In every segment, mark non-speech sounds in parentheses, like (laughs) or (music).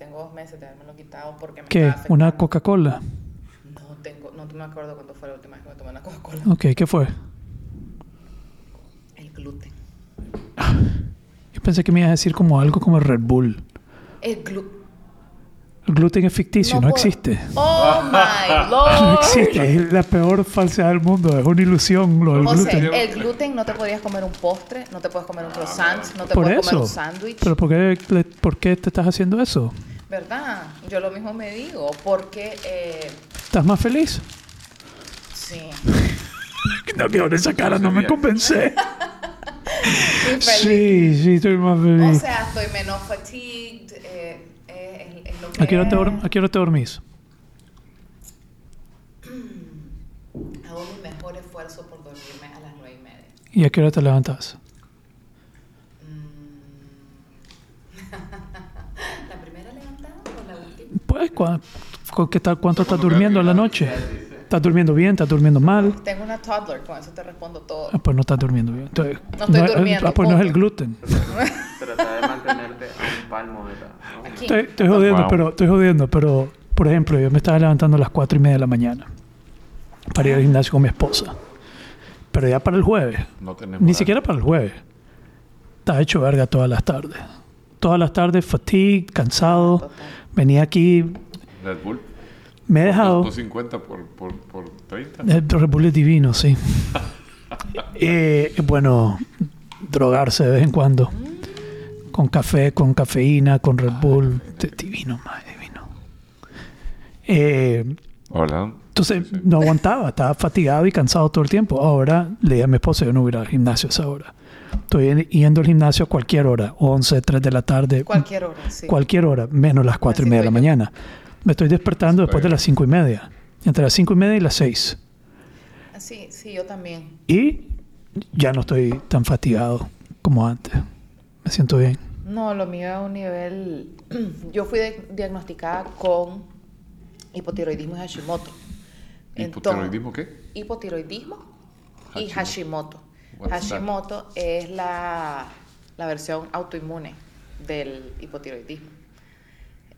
tengo dos meses de haberme lo quitado porque me ¿Qué? ¿Una Coca-Cola? No tengo, no me acuerdo cuándo fue la última vez que me tomé una Coca-Cola. Ok, ¿qué fue? El gluten. Yo pensé que me ibas a decir como algo como el Red Bull. El gluten. El gluten es ficticio, no, existe. Oh my (laughs) lord. No existe, es la peor falsedad del mundo, es una ilusión lo del José, gluten. el gluten no te podías comer un postre, no te puedes comer un croissant, no te Por puedes comer un sándwich. ¿Pero por qué, por qué te estás haciendo eso? ¿Verdad? Yo lo mismo me digo, porque eh, ¿Estás más feliz? sí. (laughs) No, que con esa cara no me convencé. (laughs) Sí, sí, estoy más O feliz. sea, estoy menos fatigued. eh, eh, es, es lo que ¿A qué, hora te, ¿A qué hora te dormís? Hago mi mejor esfuerzo por dormirme a las nueve y media. ¿Y a qué hora te levantas? Pues, ¿cuá- cu- qué tal, ¿cuánto estás durmiendo en la noche? ¿Estás durmiendo bien? ¿Estás durmiendo mal? Tengo una toddler, con eso te respondo todo. Ah, pues no estás durmiendo bien. Entonces, No estoy es- durmiendo, ah, pues no es el punto. gluten. Trata de mantenerte a un palmo de la... Aquí. Estoy, estoy jodiendo, Wow. pero estoy jodiendo, pero por ejemplo, yo me estaba levantando a las cuatro y media de la mañana para ir al gimnasio con mi esposa. Pero ya para el jueves, No tenemos ni siquiera para el jueves, está hecho verga todas las tardes. Todas las tardes, fatigue, cansado. Total. Venía aquí, Red Bull. me he dejado. 250 por, por, por 30. El Red Bull es divino, sí. (laughs) Eh, bueno drogarse de vez en cuando. Con café, con cafeína, con Red Bull. Es divino, más divino. Eh, Hola. entonces no aguantaba, estaba fatigado y cansado todo el tiempo. Ahora le dije a mi esposa, yo no voy a ir al gimnasio a esa hora. Estoy en- yendo al gimnasio a cualquier hora, 11, 3 de la tarde, Cualquier hora, sí. cualquier hora, menos las 4 y Así media de la yo. mañana. Me estoy despertando después de las 5 y media. Entre las 5 y media y las 6. Sí, sí, yo también. Y ya no estoy tan fatigado como antes. Me siento bien. No, lo mío es un nivel... (clears throat) Yo fui de- diagnosticada con hipotiroidismo y Hashimoto. Entonces- ¿Hipotiroidismo qué? hipotiroidismo y Hashimoto. Hashimoto. Es la, la versión autoinmune del hipotiroidismo,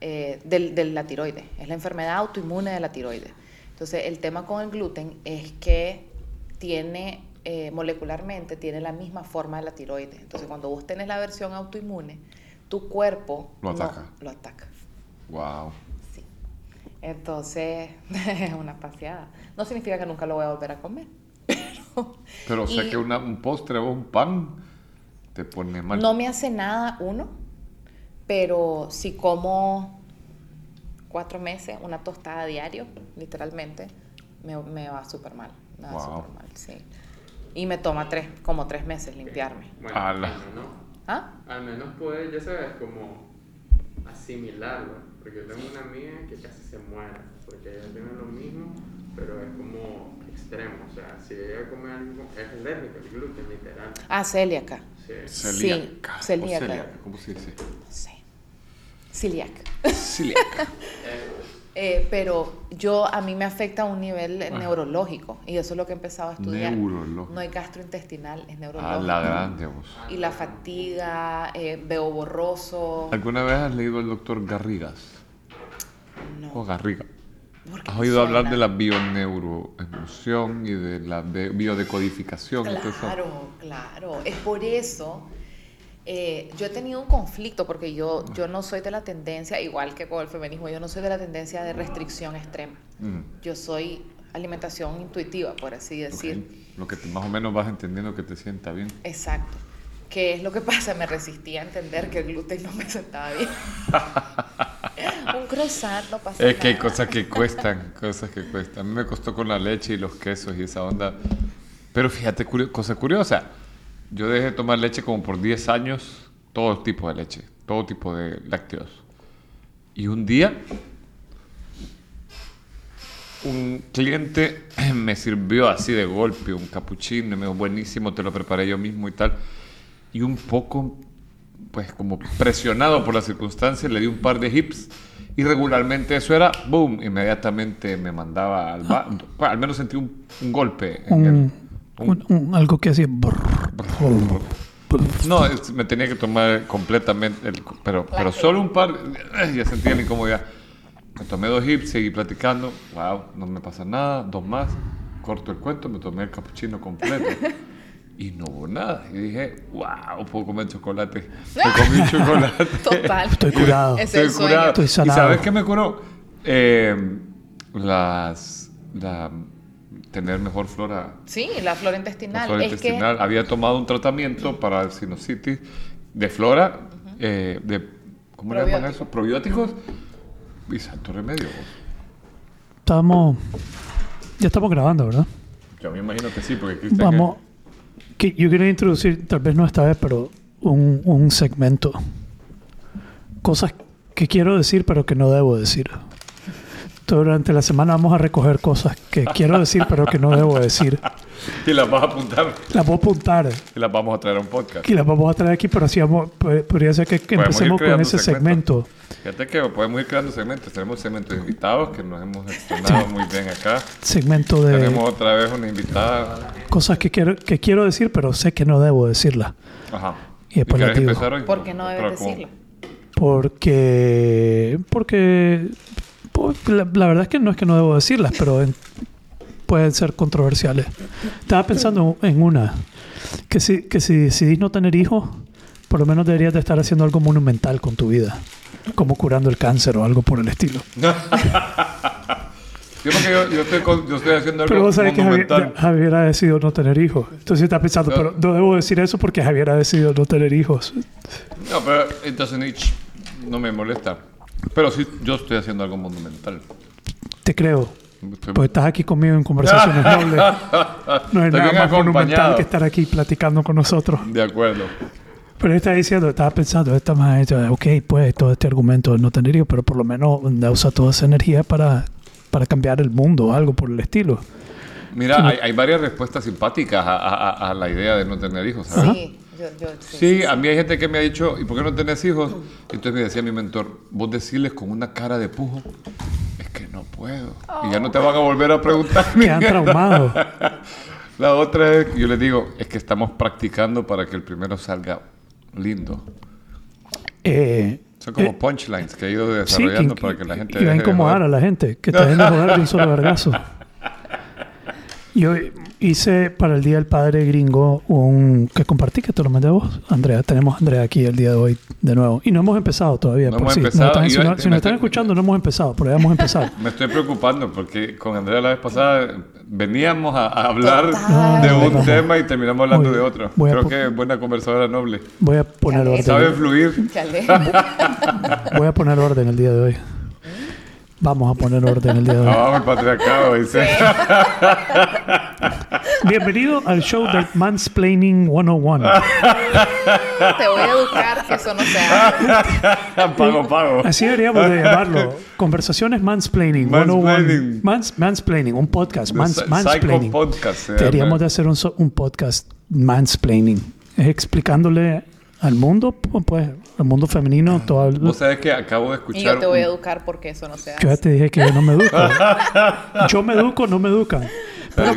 eh, del, de la tiroides. Es la enfermedad autoinmune de la tiroides. Entonces, el tema con el gluten es que tiene, eh, molecularmente, tiene la misma forma de la tiroides. Entonces, cuando vos tenés la versión autoinmune, tu cuerpo Lo no- ataca. lo ataca. Wow. Sí. Entonces, (laughs) es una paseada. No significa que nunca lo voy a volver a comer. (laughs) Pero, o sea y que una- un postre o un pan te pone mal. no me hace nada uno, pero si como cuatro meses, una tostada diario, literalmente, me, me va súper mal. Me va Wow. súper mal, sí. Y me toma tres, como tres meses limpiarme. Bueno, al menos, ¿Ah? al menos puedes, ya sabes, como asimilarlo. Porque yo tengo una amiga que casi se muere, porque ella tiene lo mismo, pero es como extremo. O sea, si ella come algo, es alérgica al gluten, literal. Ah, celíaca. Sí. Celíaca. o celíaca. celíaca, ¿Cómo se dice? No sé. Celiac. Celíaca. (laughs) Eh, pero yo a mí me afecta a un nivel neurológico y eso es lo que he empezado a estudiar. Neurológico. No es gastrointestinal, es A neurológico. la grande vos. Y la fatiga, eh, veo borroso. ¿Alguna vez has leído al doctor Garrigas? O No. Garriga. ¿Por qué ¿Has oído hablar de la bioneuroemoción y de la de- biodecodificación? todo eso? Claro, claro. Es por eso. eh, yo he tenido un conflicto porque yo, yo no soy de la tendencia, igual que con el feminismo, yo no soy de la tendencia de restricción extrema. Mm, Yo soy alimentación intuitiva, por así decir. Lo que te- más o menos vas entendiendo que te sienta bien. Exacto. ¿Qué es lo que pasa? Me resistí a entender que el gluten no me sentaba bien. (laughs) un croissant no pasa Es que hay nada. cosas que cuestan, cosas que cuestan. A mí me costó con la leche y los quesos y esa onda. Pero fíjate, curio- cosa curiosa. Yo dejé de tomar leche como por 10 años, todo tipo de leche, todo tipo de lácteos. Y un día, un cliente (clears throat) me sirvió así de golpe un capuchino, y me dijo, buenísimo, te lo preparé yo mismo y tal. Y un poco, pues como presionado por las circunstancias, le di un par de hips. Y regularmente eso era, boom, inmediatamente me mandaba al ba- bueno, al menos sentí un, un golpe. en el- Un, un- un- algo que hacía. No, es- me tenía que tomar completamente, el- pero, pero solo un par, ay, ya sentía la incomodidad. Me tomé dos hips, seguí platicando, wow, no me pasa nada, dos más, corto el cuento, me tomé el capuchino completo (laughs) y no hubo nada. Y dije, wow, puedo comer chocolate. (laughs) Me comí un chocolate. Total. Estoy curado. Es el Estoy sueño. curado. Estoy ¿Y sanado. sabes qué me curó? Eh, las, la, tener mejor flora Sí, la flora intestinal. la flora es intestinal. Había tomado un tratamiento para sinusitis de flora, eh, de, ¿cómo le llaman eso? Probióticos y santo remedio. Estamos. Ya estamos grabando, ¿verdad? Yo me imagino que sí, porque Cristian... Vamos. Que yo quería introducir, tal vez no esta vez, pero un, un segmento. Cosas que quiero decir, pero que no debo decir. Durante la semana vamos a recoger cosas que quiero decir, pero que no debo decir. (laughs) Y las vas a apuntar Las voy a apuntar y las vamos a traer a un podcast. y las vamos a traer aquí, pero así vamos, podría ser que, que empecemos con ese segmento. Fíjate que podemos ir creando segmentos. Tenemos segmentos de invitados que nos hemos estrenado muy bien acá. Segmento de Tenemos otra vez una invitada. cosas que quiero, que quiero decir, pero sé que no debo decirlas. Ajá. Y después quieres la digo. empezar hoy? ¿Por qué no debes ¿cómo? decirlo? Porque. Porque. pues, la, la verdad es que no es que no debo decirlas, pero en- pueden ser controversiales. Estaba pensando en una. Que si, que si decidís no tener hijos, por lo menos deberías de estar haciendo algo monumental con tu vida. Como curando el cáncer o algo por el estilo. (laughs) Yo yo, yo estoy, con- yo estoy haciendo algo Pero vos sabés que Javier. Javier ha decidido no tener hijos. Entonces estás pensando, No. pero no debo decir eso porque Javier ha decidido no tener hijos. No, pero it doesn't itch. No me molesta. Pero sí, yo estoy haciendo algo monumental. Te creo. Estoy- Pues estás aquí conmigo en conversaciones (laughs) nobles. No hay Estoy nada más monumental que estar aquí platicando con nosotros. De acuerdo. Pero él está diciendo, estaba pensando, esta más, ok, pues todo este argumento de no tener hijos, pero por lo menos usa toda esa energía para, para cambiar el mundo o algo por el estilo. Mira, hay, hay varias respuestas simpáticas a, a- a- a la idea de no tener hijos, ¿sabes? Sí, yo, yo, sí. Sí, a mí hay gente que me ha dicho, ¿y por qué no tenés hijos? Entonces me decía mi mentor, vos decirles con una cara de pujo, es que no puedo. Y ya no te van a volver a preguntar. (laughs) Quedan traumados. (laughs) La otra es, yo les digo, es que estamos practicando para que el primero salga lindo. Eh, Son como eh, punchlines que he ido sí, desarrollando que- para que la gente... Y va a incomodar a la gente, que te dejen de joder de un solo (laughs) vergazo. Yo hice para el Día del Padre Gringo un que compartí, que te lo mandé a vos, Andrea. Tenemos a Andrea aquí el día de hoy de nuevo. Y no hemos empezado todavía. No por hemos si, empezado. están- si Iba- no, si me nos están escuchando, no hemos empezado, pero ya vamos a empezar. (laughs) Me estoy preocupando porque con Andrea la vez pasada veníamos a, a hablar Total. de un tema y terminamos hablando de otro. Creo que es buena conversadora noble. Voy a poner Caleta. Sabe orden. fluir. Voy a poner orden el día de hoy. Vamos a poner orden el día de hoy. Abajo el patriarcado, dice. Bienvenido al show del Mansplaining 101. Te voy a educar que eso no se hace. (laughs) pago, pago. Así deberíamos de llamarlo. Conversaciones Mansplaining 101. Mansplaining. Mans, mansplaining, un podcast. Mans, Psycho mansplaining. Podcast. Deberíamos de hacer un, so- un podcast mansplaining. Es explicándole al mundo, pu- pues, al mundo femenino, todo el- Vos sabés que acabo de Y escuchar. yo te voy a educar porque eso no se Yo ya hace. te dije que yo no me educo. (laughs) yo me educo, no me educan. Pero,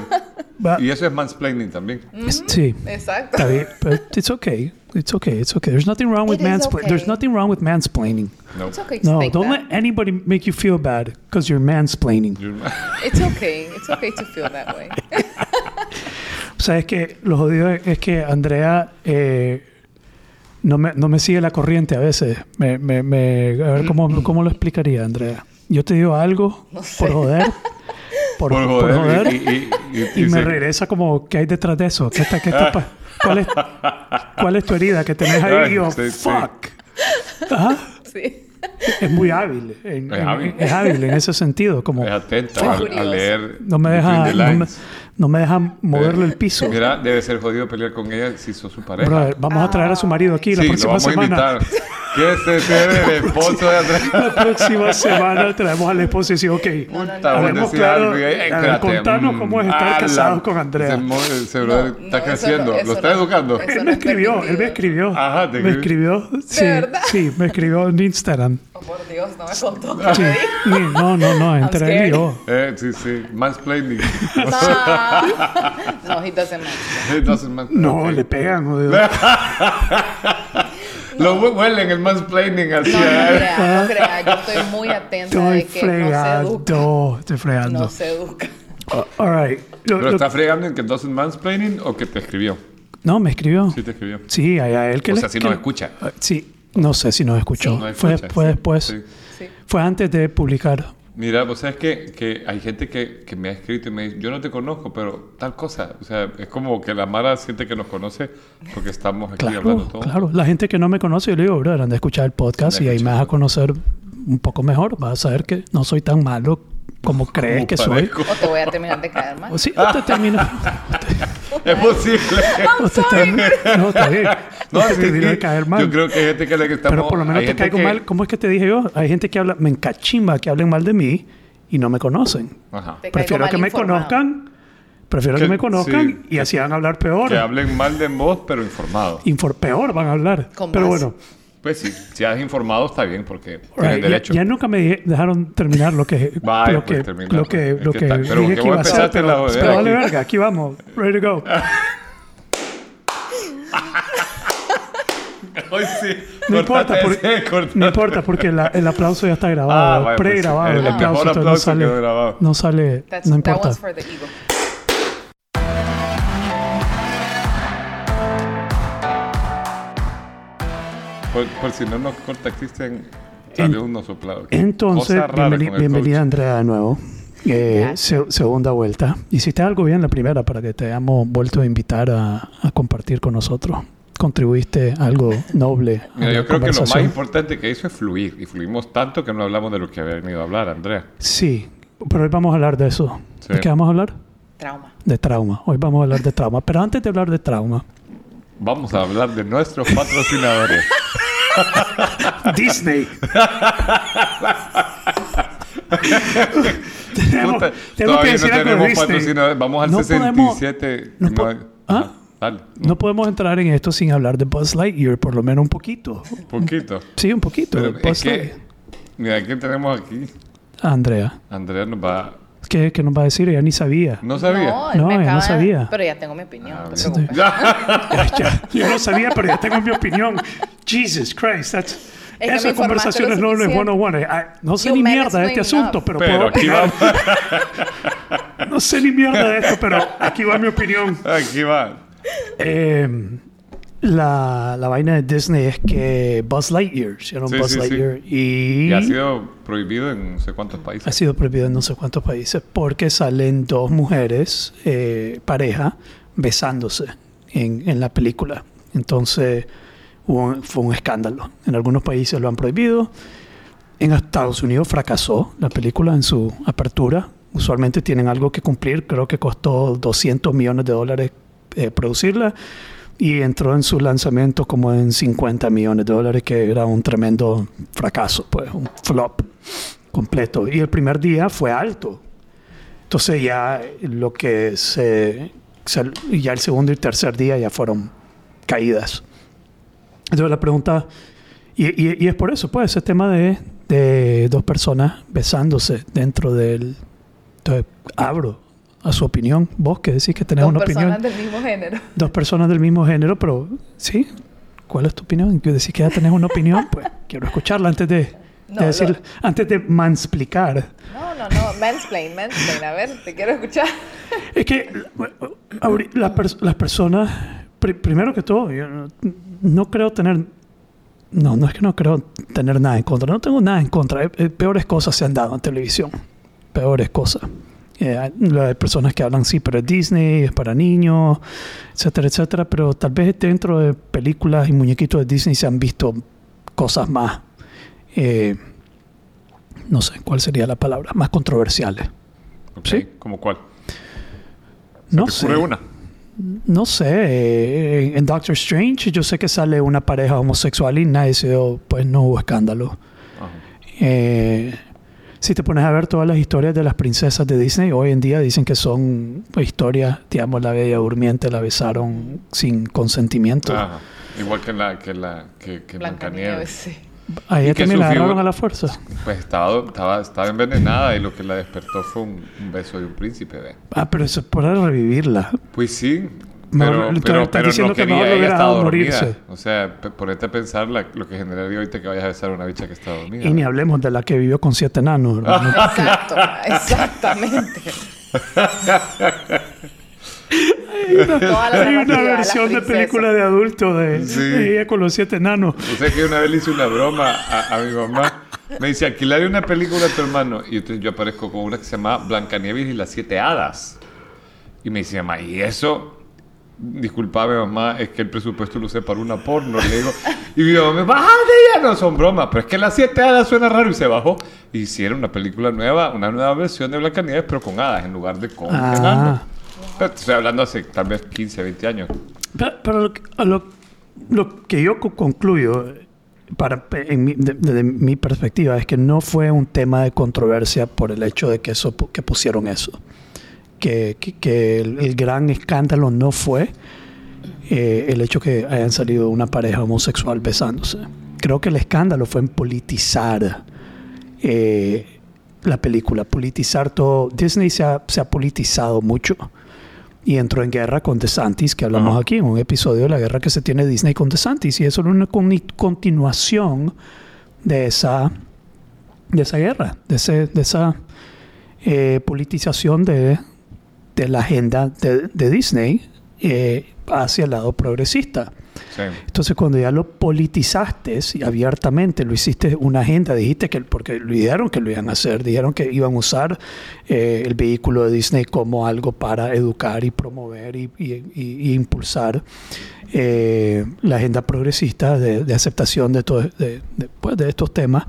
Y eso es mansplaining también. es- sí, Exacto. está bien. Pero it's okay. It's okay. It's okay. There's nothing wrong with mansplaining. okay. There's nothing wrong with mansplaining. No. It's okay to No, think don't that. let anybody make you feel bad because you're mansplaining. (laughs) It's okay. It's okay to feel that way. (laughs) O sea, es que lo jodido es es que Andrea eh, no, me, no me sigue la corriente a veces. Me, me, me- a ver, ¿cómo, ¿cómo lo explicaría, Andrea? Yo te digo algo No sé. por joder. Por, Por por joder. joder. y, y- y- y, y me se- regresa como, ¿qué hay detrás de eso? ¿Qué está, qué está pa- ¿Cuál, es, ¿Cuál es tu herida que tenés ahí? Y yo, Sí, sí. fuck. Ajá. Sí. Es muy hábil. en- Es en- hábil. es hábil en ese sentido. Como, Es atenta a, a leer. no me deja, the no me. No me deja moverle el piso. Mira, debe ser jodido pelear con ella si sos su pareja. Brother, vamos a traer a su marido aquí la sí, lo próxima vamos a semana. invitar. ¿Quieres ser el esposo de Andrea? La próxima semana traemos al esposo y dice, ok, hablemos claro, ver, contanos mm, cómo es estar casados con Andrea. Ese, brother No, está creciendo. ¿Lo está educando? Él me es escribió, él me escribió. Ajá, te me escribió. Sí, verdad? sí, me escribió en Instagram. Por Dios, no me contó. ¿qué Sí. me dijo? (laughs) Ni- No, no, no, entre él y yo. Eh, sí, sí. Mansplaining. (laughs) No, he doesn't matter. No, le (laughs) pegan, jodido. Lo hue- huelen el mansplaining No, no hacia... crea, no crea. Yo estoy muy atenta Estoy de que no se educa. fregando. Estoy fregando. No se educa. Uh, all right. Lo- ¿Pero lo- está fregando en que doesn't mansplaining o que te escribió? No, me escribió. Sí, te escribió. Sí, a, a él que O le- sea, si que nos le- escucha. Ah, Sí, no sé si nos escuchó. No fue escucha, fue sí. después. Sí. Fue antes de publicar. Mira, vos sabes que, que hay gente que, que me ha escrito y me dice, yo no te conozco, pero tal cosa. O sea, es como que la Mara siente que nos conoce porque estamos aquí hablando Claro, todo. claro. La gente que no me conoce, yo le digo, brother, anda a escuchar el podcast y ahí me vas a conocer un poco mejor. Vas a saber que no soy tan malo como crees Como que soy. parezco. O te voy a terminar de caer mal. O (laughs) sí, o te termina. (laughs) Es posible. o te termina- no, está bien. No, No, te sí, termina sí. de caer mal. Yo creo que hay gente que le que estamos... Pero por lo menos te caigo que- mal. ¿Cómo es que te dije yo? Hay gente que habla, me encachimba que hablen mal de mí y no me conocen. Ajá. Prefiero que me informado. conozcan. Prefiero que, Que- me conozcan sí. y así van a hablar peor. Que hablen mal de vos, pero informado. Infor- peor van a hablar. Con Pero base. bueno, Pues sí, si has informado está bien porque Right, tienes derecho. Ya, nunca me dejaron terminar lo que, (laughs) Vaya, lo pues, que, lo pues. que, Es lo que que está- pero dije que que vos iba a hacer. empezaste la Pero, jodera pero vale aquí. verga, aquí vamos. Ready to go. (laughs) Hoy sí. No importa, porque, no importa porque la- el aplauso ya está Ah, grabado, pues, pregrabado. el- aplauso, mejor entonces aplauso no sale, no sale, That's, no that importa. Por, por si no nos corta, Cristian, salió uno soplado. Entonces, bienveni- bienvenida Andrea de nuevo. Eh, se- segunda vuelta. Hiciste algo bien la primera para que te hayamos vuelto a invitar a, a compartir con nosotros. Contribuiste algo noble. a Mira, yo creo que lo más importante que hizo es fluir. Y fluimos tanto que no hablamos de lo que había venido a hablar, Andrea. Sí, pero hoy vamos a hablar de eso. Sí. ¿De qué vamos a hablar? Trauma. De trauma. Hoy vamos a hablar de trauma. Pero antes de hablar de trauma, Vamos a hablar de nuestros patrocinadores. (laughs) (laughs) Disney. (laughs) tenemos, todavía que decir no algo tenemos Disney. Vamos al No podemos- 67. no po- ¿Ah? Ajá, Dale, No podemos entrar en esto sin hablar de Buzz Lightyear, por lo menos un poquito. un poquito. Sí, un poquito. Pero es que, mira, ¿quién tenemos aquí? Andrea, Andrea nos va... ¿qué, qué nos va a decir? Ella ni sabía. ¿No sabía? No, él No, me ella no acaba de- sabía. Pero ya tengo mi opinión. Ah, no te preocupes. (laughs) Ya, yo no sabía, pero ya tengo mi opinión. Jesus Christ, that's... Es que Eso me es conversaciones nobles suficiente. 101. Eh, ah, No sé You ni mierda de este asunto, pero, Pero puedo aquí va. (laughs) No sé ni mierda de esto, pero aquí va mi opinión. Aquí va. Eh, la, la vaina de Disney es que Buzz Lightyear, llama Sí, Buzz sí, sí. Lightyear, y, Y ha sido prohibido en no sé cuántos ha países. sido prohibido en no sé cuántos países porque salen dos mujeres, eh, pareja, besándose en, en la película. Entonces hubo un- fue un escándalo. En algunos países lo han prohibido. En Estados Unidos fracasó la película en su apertura. Usualmente tienen algo que cumplir. Creo que costó 200 millones de dólares eh, producirla. Y entró en su lanzamiento como en 50 millones de dólares, que era un tremendo fracaso, pues un flop completo. Y el primer día fue alto. Entonces ya lo que se, se- ya el segundo y tercer día ya fueron caídas. Entonces la pregunta, y, y- y es por eso, pues, ese tema de, de dos personas besándose dentro del... Entonces, abro a su opinión. Vos que decís que tenés Dos una opinión. personas del mismo género. Dos personas del mismo género, pero sí. ¿Cuál es tu opinión? Que decís que ya tenés una opinión, (laughs) pues quiero escucharla antes de, decir, lo- antes de mansplicar. No, no, no. Mansplain, mansplain. A ver, te quiero escuchar. Es que ahori- la pers- las personas, pri- primero que todo, yo no, no creo tener, no, no es que no creo tener nada en contra, no tengo nada en contra, Eh, eh, peores cosas se han dado en televisión, peores cosas. Eh, hay- hay personas que hablan, sí, pero es Disney, es para niños, etcétera, etcétera, pero tal vez dentro de películas y muñequitos de Disney se han visto cosas más, eh, no sé cuál sería la palabra, más controversiales. Sí. ¿Como cuál? ¿Se No te sé. una? No sé, eh, en Doctor Strange yo sé que sale una pareja homosexual y nadie se dio, pues no hubo escándalo. Eh, si te pones a ver todas las historias de las princesas de Disney, hoy en día dicen que son pues, historias, digamos, la Bella Durmiente la besaron sin consentimiento. Ajá. Igual que la que la que, que Blancanieves, sí. A ella también la agarraron a la fuerza. Pues estaba, estaba, estaba envenenada y lo que la despertó fue un, un beso de un príncipe, ¿ve? Ah, pero eso es para revivirla. Pues sí, No, pero, no, pero, estás pero diciendo no que quería, lo ella hubiera estaba dormida. morirse. O sea, ponete a pensar la- lo que generaría ahorita que vayas a besar a una bicha que está dormida. Y ni hablemos de la que vivió con siete enanos. hermano. (laughs) Exacto, exactamente. Hay una de la versión de princesa. película de adulto de, Sí. de ella con los siete enanos. O sea que una vez le hice una broma a, a mi mamá. Me dice, alquilaré una película a tu hermano. Y entonces yo aparezco con una que se llama Blancanieves y las siete hadas. Y me dice, mamá, ¿y eso? Disculpame, mamá, es que el presupuesto lo usé para una porno. Le digo, y mi mamá me baja de ella, no son bromas. Pero es que las siete hadas suena raro y se bajó. Hicieron una película nueva, una nueva versión de Blancanieves, pero con hadas en lugar de con Ah. Pero estoy hablando hace tal vez 15, 20 años. Pero, pero lo, que- lo- lo que yo co- concluyo, para, en mi- de- desde mi perspectiva, es que no fue un tema de controversia por el hecho de que, eso, que pusieron eso. Que, que- que el, el gran escándalo no fue eh, el hecho que hayan salido una pareja homosexual besándose. Creo que el escándalo fue en politizar eh, la película, politizar todo. Disney se ha, se ha politizado mucho y entró en guerra con DeSantis, que hablamos Ajá. aquí en un episodio de la guerra que se tiene Disney con DeSantis, y eso era una coni- continuación de esa, de esa guerra, de, ese, de esa eh, politización de, de la agenda de, de Disney eh, hacia el lado progresista. Sí. Entonces, cuando ya lo politizaste y abiertamente lo hiciste una agenda, dijiste que, porque lo dijeron que lo iban a hacer, dijeron que iban a usar eh, el vehículo de Disney como algo para educar y promover y, y- y- y impulsar eh, la agenda progresista de, de aceptación de, todo, de, de, pues, de estos temas.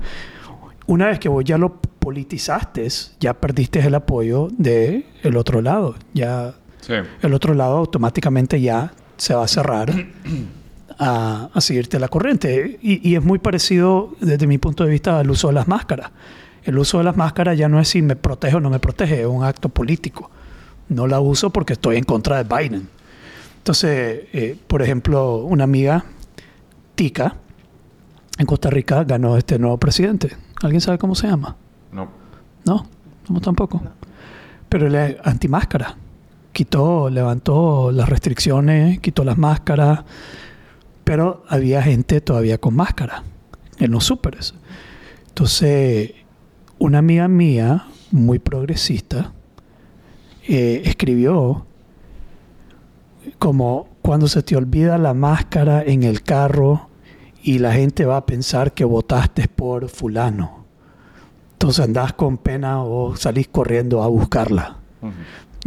Una vez que vos ya lo politizaste, ya perdiste el apoyo del el otro lado. Ya Sí. el otro lado automáticamente ya se va a cerrar (clears throat) a, a seguirte la corriente. Y, y es muy parecido desde mi punto de vista al uso de las máscaras. El uso de las máscaras ya no es si me protege o no me protege, es un acto político. No la uso porque estoy en contra de Biden. Entonces, eh, por ejemplo, una amiga, Tica, en Costa Rica ganó este nuevo presidente. ¿Alguien sabe cómo se llama? No. No, tampoco. Pero es antimáscara. Quitó, levantó las restricciones, quitó las máscaras, pero había gente todavía con máscara en los súperes. Entonces, una amiga mía, muy progresista, eh, escribió como cuando se te olvida la máscara en el carro y la gente va a pensar que votaste por fulano. Entonces andás con pena o salís corriendo a buscarla. Ujú.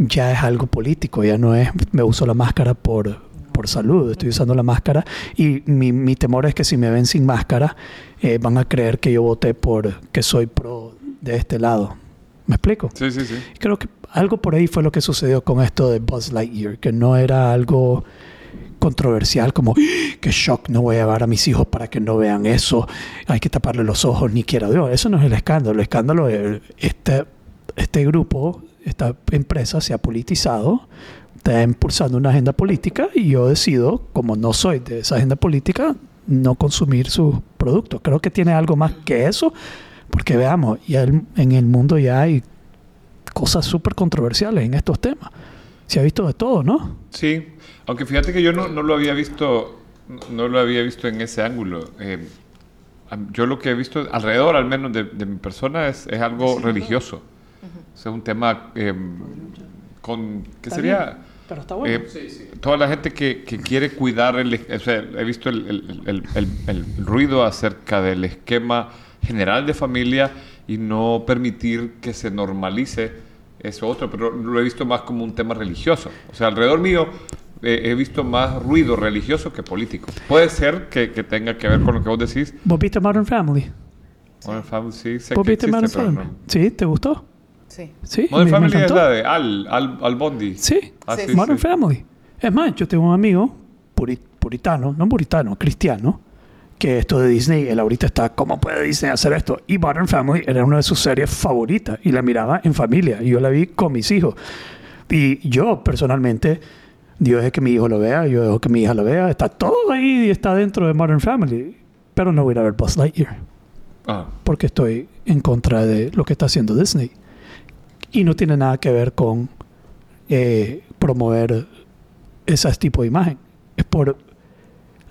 Ya es algo político, ya no es me uso la máscara por, por salud, estoy usando la máscara y mi, mi temor es que si me ven sin máscara eh, van a creer que yo voté por que soy pro de este lado. ¿Me explico? Sí, sí, sí. Creo que algo por ahí fue lo que sucedió con esto de Buzz Lightyear, que no era algo controversial como "¡Ah! que shock, no voy a llevar a mis hijos para que no vean eso, hay que taparle los ojos, ni quiera Dios. Eso no es el escándalo. El escándalo es este, este grupo, esta empresa se ha politizado, está impulsando una agenda política y yo decido, como no soy de esa agenda política, no consumir sus productos. Creo que tiene algo más que eso, porque veamos, ya en el mundo ya hay cosas súper controversiales en estos temas. Se ha visto de todo, ¿no? Sí, aunque fíjate que yo no, no lo había visto, no lo había visto en ese ángulo. Eh, yo lo que he visto alrededor, al menos de, de mi persona, es, es algo religioso. O sea, es un tema eh, con que Está sería bien, pero está bueno. eh, toda la gente que, que quiere cuidar el, o sea, he visto el, el- el- el- el ruido acerca del esquema general de familia y no permitir que se normalice eso otro, pero lo he visto más como un tema religioso. O sea, alrededor mío eh, he visto más ruido religioso que político. Puede ser que, que tenga que ver con lo que vos decís. ¿Vos viste Modern Family? Modern Family sí, sé ¿Vos que viste existe, Modern Family? no. ¿Sí? ¿Te gustó? Sí. Sí. Modern me- me Family es encantó. la de Al, Al, Al Bondi. Sí. Ah, Sí, sí, Modern sí. Family. Es más, yo tengo un amigo puri- puritano, no puritano, cristiano, que esto de Disney, él ahorita está, ¿cómo puede Disney hacer esto? Y Modern Family era una de sus series favoritas y la miraba en familia y yo la vi con mis hijos. Y yo personalmente, Dios es que mi hijo lo vea, yo dejo que mi hija lo vea, está todo ahí y está dentro de Modern Family. pero no voy a ir a ver Buzz Lightyear Ah, porque estoy en contra de lo que está haciendo Disney. Y no tiene nada que ver con eh, promover ese tipo de imagen. Es por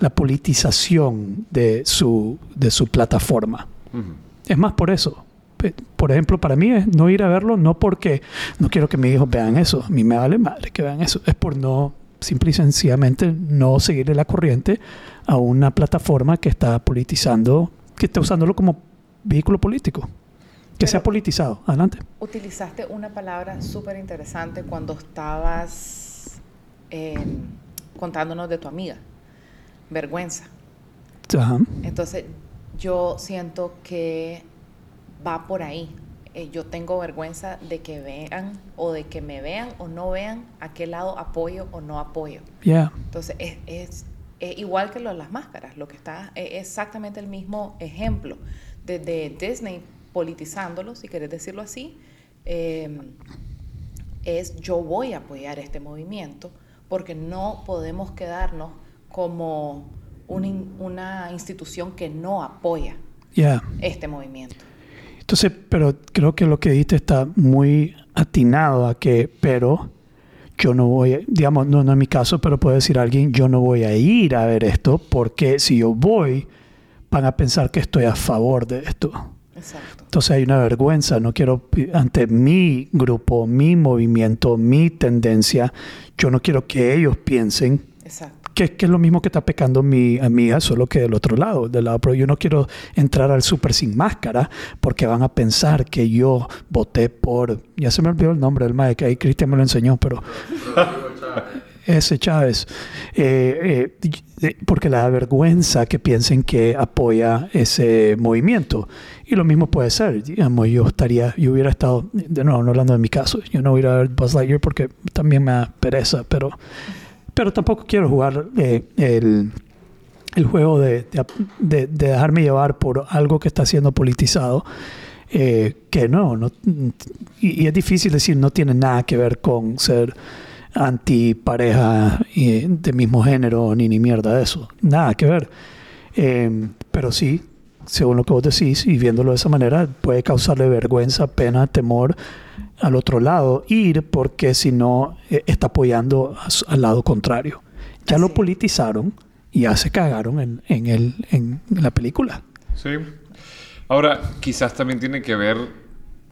la politización de su, de su plataforma. Es más por eso. Por ejemplo, para mí es no ir a verlo, no porque no quiero que mis hijos vean eso. A mí me vale madre que vean eso. Es por no, simple y sencillamente, no seguirle la corriente a una plataforma que está politizando, que está usándolo como vehículo político. Que sea Pero- politizado. Adelante. Utilizaste una palabra súper interesante cuando estabas eh, contándonos de tu amiga, vergüenza. Ajá. Entonces, yo siento que va por ahí. Eh, yo tengo vergüenza de que vean o de que me vean o no vean a qué lado apoyo o no apoyo. Yeah. Entonces, es, es- es igual que lo de las máscaras, lo que está es exactamente el mismo ejemplo. Desde Disney politizándolo, si querés decirlo así, eh, es yo voy a apoyar este movimiento porque no podemos quedarnos como una, in- una institución que no apoya Yeah. este movimiento. Entonces, pero creo que lo que dijiste está muy atinado a que, pero yo no voy, a- digamos, no, no en mi caso, pero puede decir alguien, yo no voy a ir a ver esto porque si yo voy, van a pensar que estoy a favor de esto. Exacto. Entonces hay una vergüenza, no quiero, ante mi grupo, mi movimiento, mi tendencia, yo no quiero que ellos piensen Exacto. Que, que es lo mismo que está pecando mi amiga, solo que del otro lado, del lado. Pero yo no quiero entrar al súper sin máscara porque van a pensar que yo voté por. Ya se me olvidó el nombre del mae, que ahí Cristian me lo enseñó, pero (laughs) ese Chávez. Eh, eh, porque le da vergüenza que piensen que apoya ese movimiento. Y lo mismo puede ser, digamos, yo estaría, yo hubiera estado, de nuevo, no hablando de mi caso, yo no voy a ir a ver Buzz Lightyear porque también me da pereza, pero, pero tampoco quiero jugar eh, el, el juego de, de, de- de dejarme llevar por algo que está siendo politizado. eh, que no, no y, y es difícil decir no tiene nada que ver con ser anti pareja y de mismo género ni ni mierda de eso nada que ver Eh, pero sí según lo que vos decís y viéndolo de esa manera puede causarle vergüenza pena temor al otro lado ir porque si no eh, está apoyando a su- al lado contrario. Ya lo politizaron y ya se cagaron en, en, el, en la película. Sí. Ahora, quizás también tiene que ver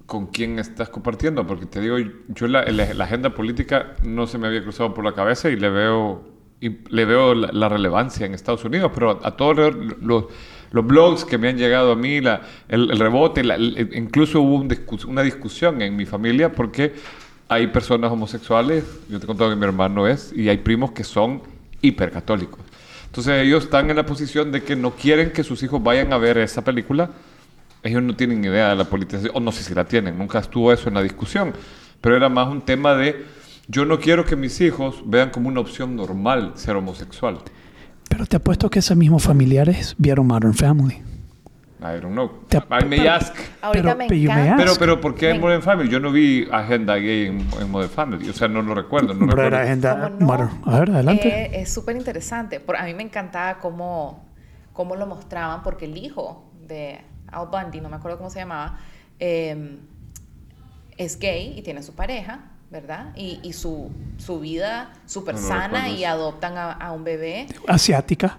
con quién estás compartiendo, porque te digo, yo la, la- la agenda política no se me había cruzado por la cabeza y le veo, y le veo la, la relevancia en Estados Unidos, pero a, todos los, los, los blogs que me han llegado a mí, la- el, el rebote, la- el- incluso hubo un discus- una discusión en mi familia porque hay personas homosexuales, yo te he contado que mi hermano es, y hay primos que son hipercatólicos. Entonces ellos están en la posición de que no quieren que sus hijos vayan a ver esa película. Ellos no tienen idea de la politización, o no sé si la tienen, nunca estuvo eso en la discusión, pero era más un tema de yo no quiero que mis hijos vean como una opción normal ser homosexual. Pero te apuesto que esos mismos familiares vieron Modern Family I don't know. Te- I may pero- ask. Ahorita Pero- me pero. Pero, ¿por qué en Modern Family? Yo no vi agenda gay en, en Modern Family. O sea, no lo recuerdo. No Pero recuerdo. era agenda ¿Cómo no? Modern. A ver, adelante. Eh, es súper interesante. Por, a mí me encantaba cómo, cómo lo mostraban, porque el hijo de Al Bundy, no me acuerdo cómo se llamaba, eh, es gay y tiene su pareja, ¿verdad? Y, y su, su vida súper No sana y adoptan a, a un bebé Asiática.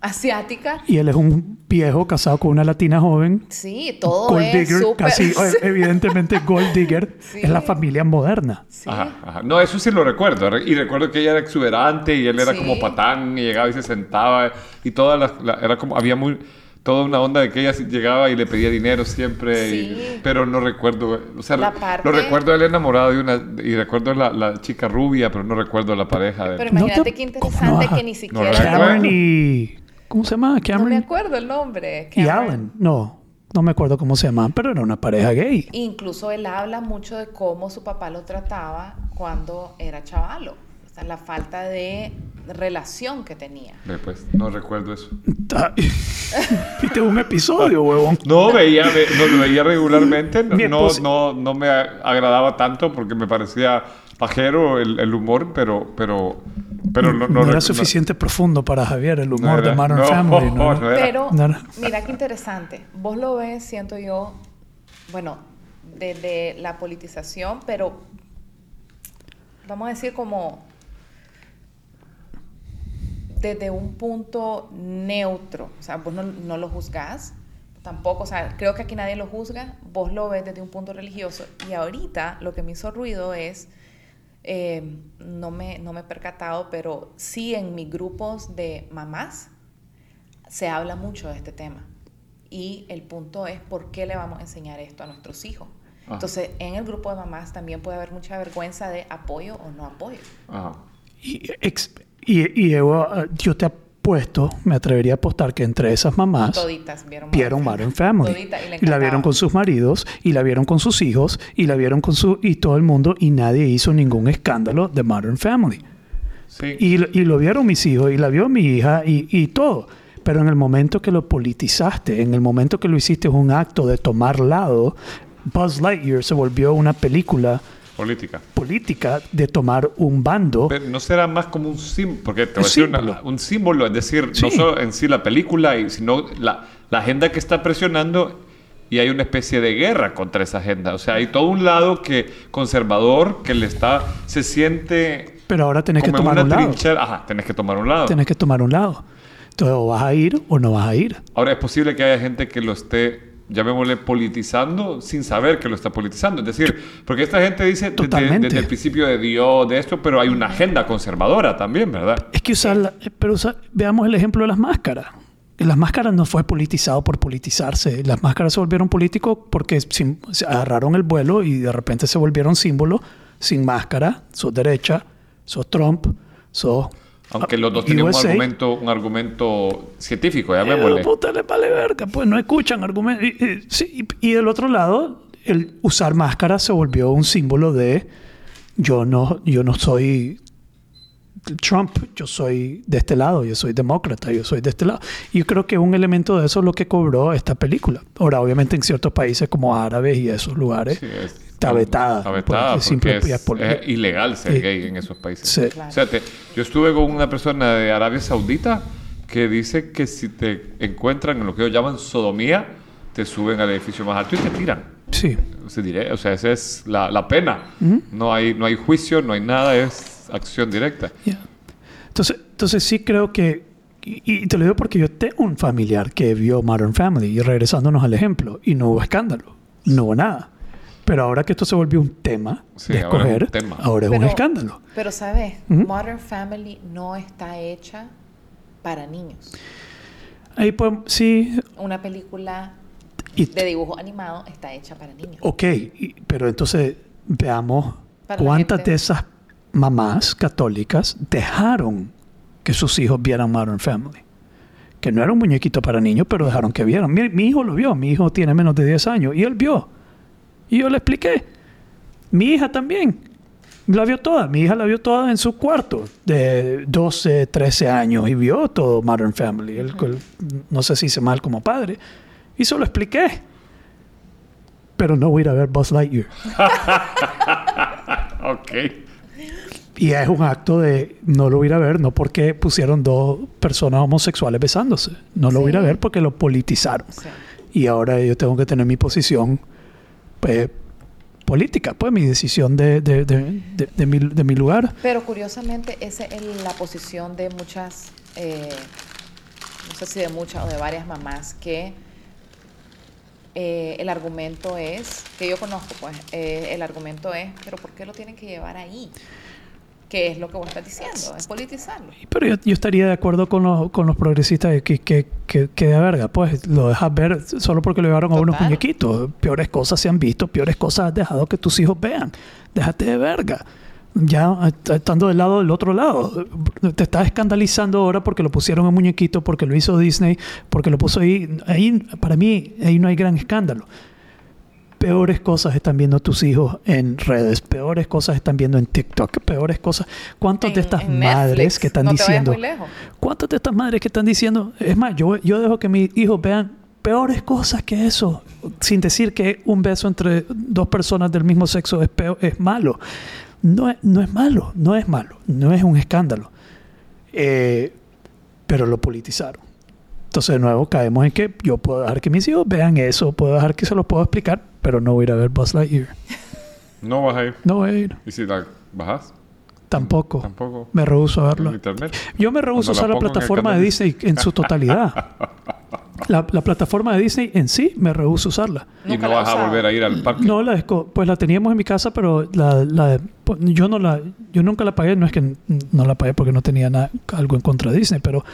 asiática. Y él es un viejo casado con una latina joven. Sí, todo Gold es digger, súper... casi, (laughs) eh, evidentemente Gold digger Sí. es la familia moderna. Sí. Ajá, ajá. No, eso sí lo recuerdo. Re- Y recuerdo que ella era exuberante y él era Sí. como patán y llegaba y se sentaba y toda la, la- era como había muy toda una onda de que ella llegaba y le pedía dinero siempre, y- pero no recuerdo, o sea, La lo parte- recuerdo él enamorado de una y recuerdo la, la chica rubia, pero no recuerdo la pareja de Pero No imagínate te- qué ¿cómo interesante no? que ni No siquiera... Cameron y... ¿Cómo se llama? No me Cameron acuerdo el nombre. y Cameron. Allen. No, no me acuerdo cómo se llamaban, pero era una pareja gay. Incluso él habla mucho de cómo su papá lo trataba cuando era chavalo. Sea, la falta de relación que tenía. Ve, pues, no recuerdo eso. (laughs) Viste un episodio, huevón. No veía, ve- no lo veía regularmente, no, no, esposa- no, no me agradaba tanto porque me parecía pajero el, el humor, pero, pero, pero no, no, no- era no- suficiente profundo para Javier el no humor era- de Modern no, Family. (laughs) ¿no? no era. Pero, mira qué interesante. Vos lo ves, siento yo, bueno, desde la politización, pero vamos a decir como desde un punto neutro. O sea, vos no, no lo juzgás, tampoco, o sea, creo que aquí nadie lo juzga, vos lo ves desde un punto religioso. Y ahorita lo que me hizo ruido es, eh, no, me, no me he percatado, pero sí en mis grupos de mamás se habla mucho de este tema. Y el punto es por qué le vamos a enseñar esto a nuestros hijos. Ajá. Entonces, en el grupo de mamás también puede haber mucha vergüenza de apoyo o no apoyo. Ajá. Y, ex- y- y yo, eh, yo te apuesto, me atrevería a apostar que entre esas mamás Toditas vieron vieron Modern Family. Y la vieron con sus maridos, y la vieron con sus hijos, y la vieron con su... y todo el mundo, y nadie hizo ningún escándalo de Modern Family. Sí. Y, lo- y lo vieron mis hijos, y la vio mi hija, y, y todo. Pero en el momento que lo politizaste, en el momento que lo hiciste un acto de tomar lado, Buzz Lightyear se volvió una película Política. política de tomar un bando. Pero no será más como un símbolo, porque te voy a decir una- un símbolo, es decir, no Sí. solo en sí la película, y- sino la, la agenda que está presionando y hay una especie de guerra contra esa agenda. O sea, hay todo un lado que conservador que le está, se siente Pero ahora tenés que como en tomar una un lado. trinchera. Ajá, tenés que tomar un lado. Tenés que tomar un lado. Entonces, o vas a ir o no vas a ir. Ahora, es posible que haya gente que lo esté, llamémosle, politizando sin saber que lo está politizando. Es decir, porque esta gente dice desde, desde el principio de Dios, de esto, pero hay una agenda conservadora también, ¿verdad? Es que usar, la- pero usa- veamos el ejemplo de las máscaras. Las máscaras no fue politizado por politizarse. Las máscaras se volvieron políticos porque se agarraron el vuelo y de repente se volvieron símbolo sin máscara. Sos derecha, sos Trump, sos... Aunque los dos tenían un USA. argumento, un argumento científico, Eh, llamémosle. puta, les vale verga, pues no escuchan argumentos. Y, y- sí, y- y del otro lado, el usar máscara se volvió un símbolo de yo no, yo no soy Trump, yo soy de este lado, yo soy demócrata, yo soy de este lado. Y yo creo que un elemento de eso es lo que cobró esta película. Ahora, obviamente en ciertos países como árabes y esos lugares, Sí, es- está vetada. Está vetada porque porque, es, ya por- es ilegal ser Sí. gay en esos países. Sí. Claro. O sea, te- yo estuve con una persona de Arabia Saudita que dice que si te encuentran en lo que ellos llaman sodomía, te suben al edificio más alto y te tiran. Sí. Se diré, o sea, esa es la, la pena. no, hay, no hay juicio, no hay nada, es acción directa. Ya. Entonces, entonces sí creo que, y, y te lo digo porque yo tengo un familiar que vio Modern Family y regresándonos al ejemplo, y no hubo escándalo, no hubo nada. Pero ahora que esto se volvió un tema Sí, de ahora es un escoger, tema. ahora es un escándalo. Pero, ¿sabes? Modern Family no está hecha para niños. Ahí podemos, sí, Una película y, de dibujo animado está hecha para niños. ok, y- pero entonces veamos Para cuántas de esas mamás católicas dejaron que sus hijos vieran Modern Family. Que no era un muñequito para niños, pero dejaron que vieran. Mi, mi hijo lo vio, mi hijo tiene menos de 10 años y él vio. Y yo le expliqué. Mi hija también. La vio toda. Mi hija la vio toda en su cuarto de 12, 13 años y vio todo Modern Family. Él- él- no sé si hice mal como padre. Y se lo expliqué. Pero no voy a ir a ver Buzz Lightyear. (laughs) Ok. Y es un acto de no lo voy a ir a ver, no porque pusieron dos personas homosexuales besándose. No lo voy a ir a Sí. ver porque lo politizaron. Sí. Y ahora yo tengo que tener mi posición pues, política, pues mi decisión de, de, de- de- mi, de mi lugar. Pero curiosamente, esa es la posición de muchas, eh, no sé si de muchas o de varias mamás, que eh, el argumento es, que yo conozco, pues, eh, el argumento es, pero ¿por qué lo tienen que llevar ahí? Que es lo que vos estás diciendo, es politizarlo. Pero yo, yo estaría de acuerdo con los, con los progresistas de que, que, que, que de verga, pues lo dejas ver solo porque lo llevaron a unos muñequitos. Peores cosas se han visto, peores cosas has dejado que tus hijos vean. Déjate de verga. Ya est- estando del lado del otro lado, te estás escandalizando ahora porque lo pusieron en muñequito, porque lo hizo Disney, porque lo puso ahí. Ahí, para mí, ahí no hay gran escándalo peores cosas están viendo tus hijos en redes, peores cosas están viendo en TikTok, peores cosas. ¿Cuántas de estas madres Netflix, que están no te vayas diciendo? muy lejos. ¿Cuántas de estas madres que están diciendo? Es más, yo, yo dejo que mis hijos vean peores cosas que eso, sin decir que un beso entre dos personas del mismo sexo es, peo- es malo. No, es- no es malo, no es malo, no es un escándalo. Eh, pero lo politizaron. Entonces, de nuevo, caemos en que yo puedo dejar que mis hijos vean eso, puedo dejar que se lo puedo explicar, pero no voy a ir a ver Buzz Lightyear. (laughs) No vas a ir. No voy a ir. ¿Y si la bajas? Tampoco. Tampoco. Me rehuso a verlo. Internet. Yo me rehuso a usar la plataforma de. Disney en su totalidad. (laughs) La, la plataforma de Disney en sí me rehuso a usarla. Y no vas a volver a ir al parque. No, la pues la teníamos en mi casa, pero la, la- pues, yo no la, yo nunca la pagué. No es que no la pagué porque no tenía nada, algo en contra de Disney, pero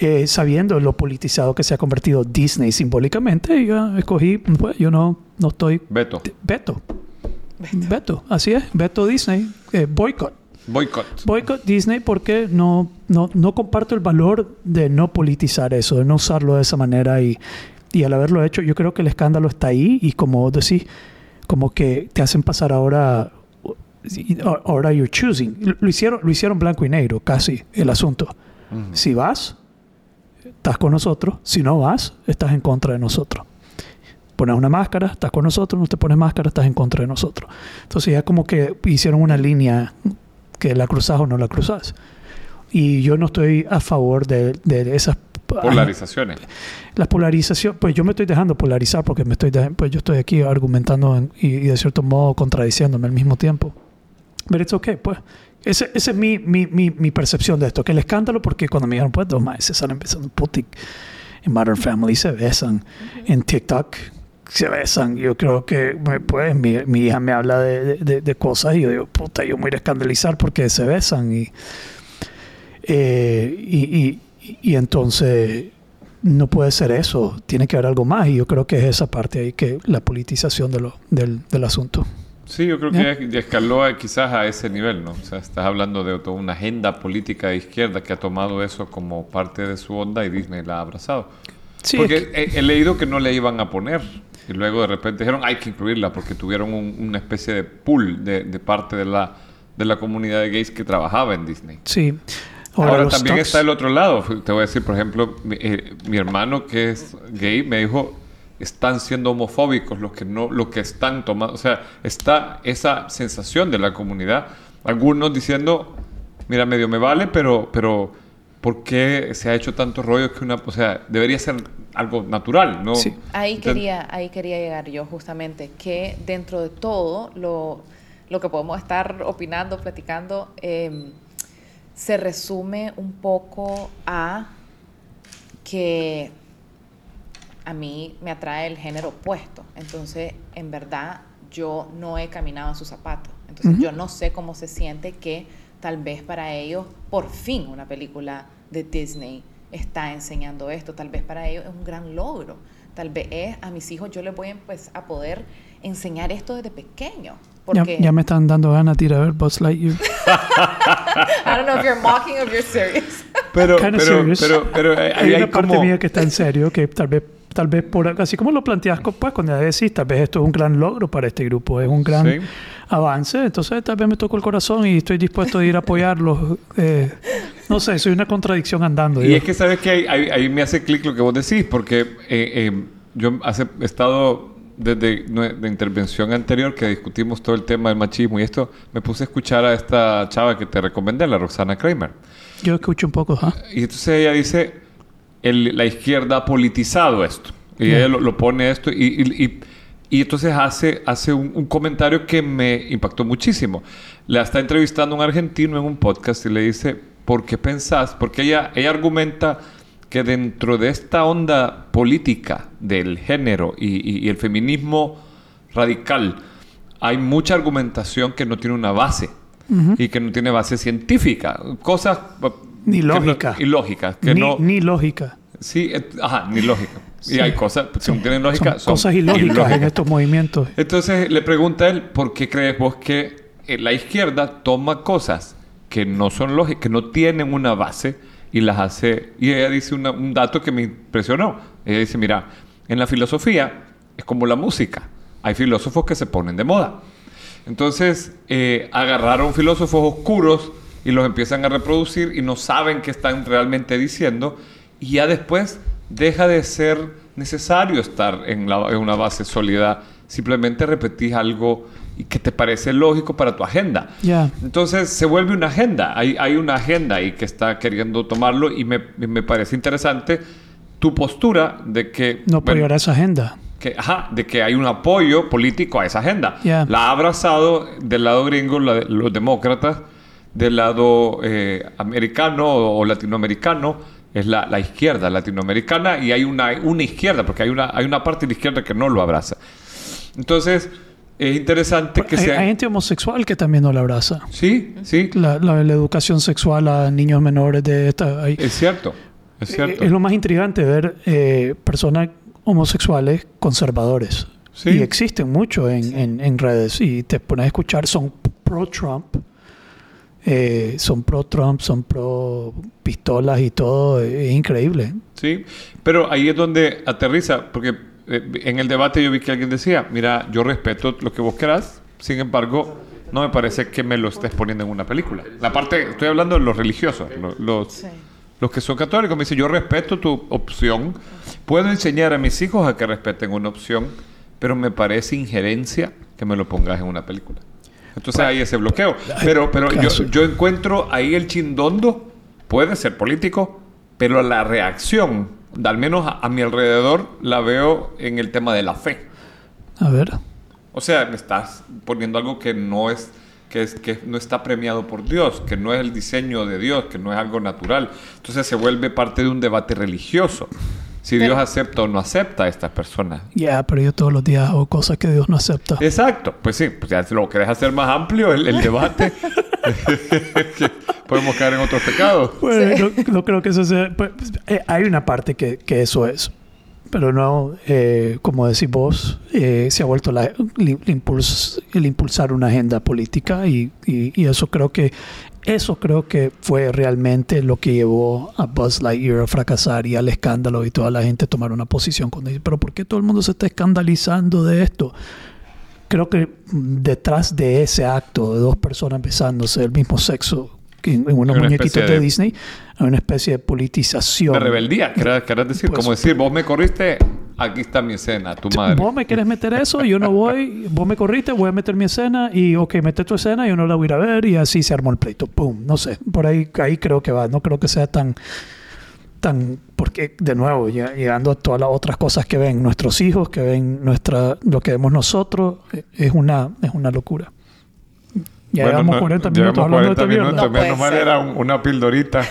eh, sabiendo lo politizado que se ha convertido Disney simbólicamente, yo escogí, pues yo no, no estoy Beto. veto, veto, así es, veto Disney, eh, boycott. Boycott. Boycott Disney porque no, no, no comparto el valor de no politizar eso, de no usarlo de esa manera y, y al haberlo hecho, yo creo que el escándalo está ahí y como vos decís, como que te hacen pasar ahora, ahora you're choosing. Lo- hicieron, lo hicieron blanco y negro, casi, el asunto. Si vas, estás con nosotros. Si no vas, estás en contra de nosotros. Pones una máscara, estás con nosotros. No te pones máscara, estás en contra de nosotros. Entonces ya como que hicieron una línea que la cruzas o no la cruzas. Y yo no estoy a favor de, de esas Polarizaciones. la polarización, pues yo me estoy dejando polarizar porque me estoy pues yo estoy aquí argumentando en- y, y de cierto modo contradiciéndome al mismo tiempo. Pero es ok, pues. Ese- Esa es mi, mi, mi, mi percepción de esto. Que el escándalo, porque cuando me dijeron, pues, dos más se salen empezando puti en Modern Family, se besan. En TikTok se besan. Yo creo que, pues, mi, mi hija me habla de, de- cosas y yo digo, puta, yo me voy a escandalizar porque se besan. Y, eh, y, y- y entonces no puede ser eso, tiene que haber algo más y yo creo que es esa parte ahí que la politización de lo, del, del asunto. Sí, yo creo que ya escaló a- quizás a ese nivel, ¿no? O sea, estás hablando de toda una agenda política de izquierda que ha tomado eso como parte de su onda y Disney la ha abrazado. Sí, porque es que- he, he leído que no le iban a poner y luego de repente dijeron hay que incluirla porque tuvieron un- una especie de pool de, de parte de la, de la comunidad de gays que trabajaba en Disney. sí. Ahora, los también stocks- está el otro lado. Te voy a decir, por ejemplo, mi, eh, mi hermano que es gay me dijo, están siendo homofóbicos los que no, los que están tomando, o sea, está esa sensación de la comunidad. Algunos diciendo, mira, medio me vale, pero, pero ¿por qué se ha hecho tanto rollo que una, o sea, debería ser algo natural, ¿no? Sí. Ahí quería, ahí quería llegar yo justamente, que dentro de todo lo, lo que podemos estar opinando, platicando, eh, se resume un poco a que a mí me atrae el género opuesto. Entonces, en verdad, yo no he caminado en sus zapatos. Entonces, Ujú. yo no sé cómo se siente que tal vez para ellos, por fin, una película de Disney está enseñando esto. Tal vez para ellos es un gran logro. Tal vez es, a mis hijos yo les voy pues, a poder enseñar esto desde pequeño. ya, Porque, ya me están dando ganas de ir a ver Buzz Lightyear. (laughs) I don't know if you're mocking or you're serious. Pero, pero, serious. pero, pero, eh, hay ahí una hay parte como... mía que está en serio, que tal vez, tal vez por así como lo planteas, co- pues cuando decís, tal vez esto es un gran logro para este grupo, es un gran Sí. avance, entonces tal vez me tocó el corazón y estoy dispuesto a ir a apoyarlos. (laughs) eh, no sé, soy una contradicción andando. Y es que sabes que ahí, ahí- ahí me hace clic lo que vos decís, porque eh, eh, yo hace, he estado desde la intervención anterior que discutimos todo el tema del machismo y esto, me puse a escuchar a esta chava que te recomendé, la Roxana Kramer. Yo escucho un poco, ¿ah? Y entonces ella dice, el- la izquierda ha politizado esto. Y Ya. ella lo, lo pone esto y, y- y- y entonces hace, hace un, un comentario que me impactó muchísimo. La está entrevistando un argentino en un podcast y le dice, ¿por qué pensás? Porque ella, ella argumenta que dentro de esta onda política del género y, y- y el feminismo radical hay mucha argumentación que no tiene una base y que no tiene base científica. Cosas... Ni que no- lógica. ilógicas. Que ni, no, ni lógica. Sí, ajá, ni lógica. Sí. Y hay cosas que no tienen lógica. Son son cosas ilógicas en estos movimientos. Entonces le pregunta a él, ¿por qué crees vos que eh, la izquierda toma cosas que no son lógicas, que no tienen una base y las hace? Y ella dice una- un dato que me impresionó. Ella dice, mira, en la filosofía es como la música. Hay filósofos que se ponen de moda. Entonces eh, agarraron filósofos oscuros y los empiezan a reproducir y no saben qué están realmente diciendo y ya después deja de ser necesario estar en, la- en una base sólida simplemente repetís algo y que te parece lógico para tu agenda. Ya. Entonces se vuelve una agenda. Hay, hay una agenda ahí que está queriendo tomarlo y me, me parece interesante tu postura de que... No bueno, apoyar esa agenda. que, ajá, de que hay un apoyo político a esa agenda. Ya. La ha abrazado del lado gringo la- los demócratas, del lado eh, americano o, o latinoamericano es la, la izquierda latinoamericana y hay una, una izquierda, porque hay una, hay una parte de la izquierda que no lo abraza. Entonces, es interesante que hay, sea... hay gente homosexual que también no la abraza. Sí, sí, La, la- la educación sexual a niños menores de esta... hay- es cierto, es cierto. Eh, Es lo más intrigante ver eh, personas homosexuales conservadores. Sí. Y existen mucho en, en- en redes. Y te pones a escuchar, son pro-Trump. Eh, son pro-Trump, son pro pistolas y todo. Es increíble. Sí, pero ahí es donde aterriza, porque eh, en el debate yo vi que alguien decía, mira, yo respeto lo que vos querás, sin embargo, no me parece que me lo estés poniendo en una película. La parte, estoy hablando de los religiosos, lo- los, Sí. los que son católicos, me dice, yo respeto tu opción, puedo enseñar a mis hijos a que respeten una opción, pero me parece injerencia que me lo pongas en una película. Entonces hay ese bloqueo. Pero, pero yo, yo encuentro ahí el chindondo, puede ser político, pero la reacción, al menos a, a mi alrededor, la veo en el tema de la fe. A ver. O sea, me estás poniendo algo que no es que, es, que no está premiado por Dios, que no es el diseño de Dios, que no es algo natural. Entonces se vuelve parte de un debate religioso. Si Pero- Dios acepta o no acepta a estas personas. Ya, pero yo todos los días hago cosas que Dios no acepta. Exacto, pues sí, pues ya si lo querés hacer más amplio el, el debate, (laughs) (laughs) podemos caer en otros pecados. Bueno, no, no creo que eso sea... pues, eh, hay una parte que, que eso es. Pero no, eh, como decís vos, eh, se ha vuelto la- el, impuls- el impulsar una agenda política y, y- y eso creo que eso creo que fue realmente lo que llevó a Buzz Lightyear a fracasar y al escándalo y toda la gente tomar una posición cuando dice, pero ¿por qué todo el mundo se está escandalizando de esto? Creo que detrás de ese acto de dos personas besándose del mismo sexo en, en unos Una muñequitos de, de- Disney, hay una especie de politización. De rebeldía, querés decir, Pues- como decir, vos me corriste, aquí está mi escena, tu madre. Vos me querés meter eso, yo no voy, vos me corriste, voy a meter mi escena y ok, mete tu escena, yo no la voy a ir a ver y así se armó el pleito. Pum, no sé, por ahí, ahí creo que va, no creo que sea tan, tan, porque de nuevo, ya- llegando a todas las otras cosas que ven nuestros hijos, que ven nuestra, lo que vemos nosotros, eh, es una, es una locura. Ya Bueno, llevamos no, 40 llevamos minutos hablando 40 de esta minutos, mierda. No menos mal era un- una pildorita.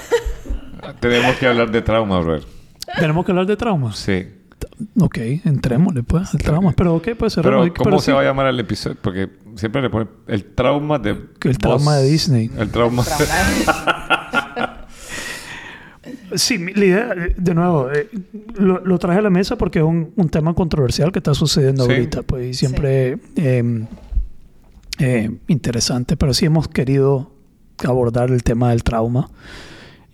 (laughs) Tenemos que hablar de trauma, brother. Tenemos que hablar de traumas. Sí. Ok, entrémosle pues, al trauma. Pero ok, pues cerramos. Pero, ¿cómo Pero se sí. va a llamar el episodio? Porque siempre le ponen el trauma de... El trauma de Disney. El trauma... Trauma. (laughs) Sí, la idea, de nuevo, eh, lo, lo traje a la mesa porque es un, un tema controversial que está sucediendo Sí. ahorita, pues, y siempre eh, eh, interesante, pero sí hemos querido abordar el tema del trauma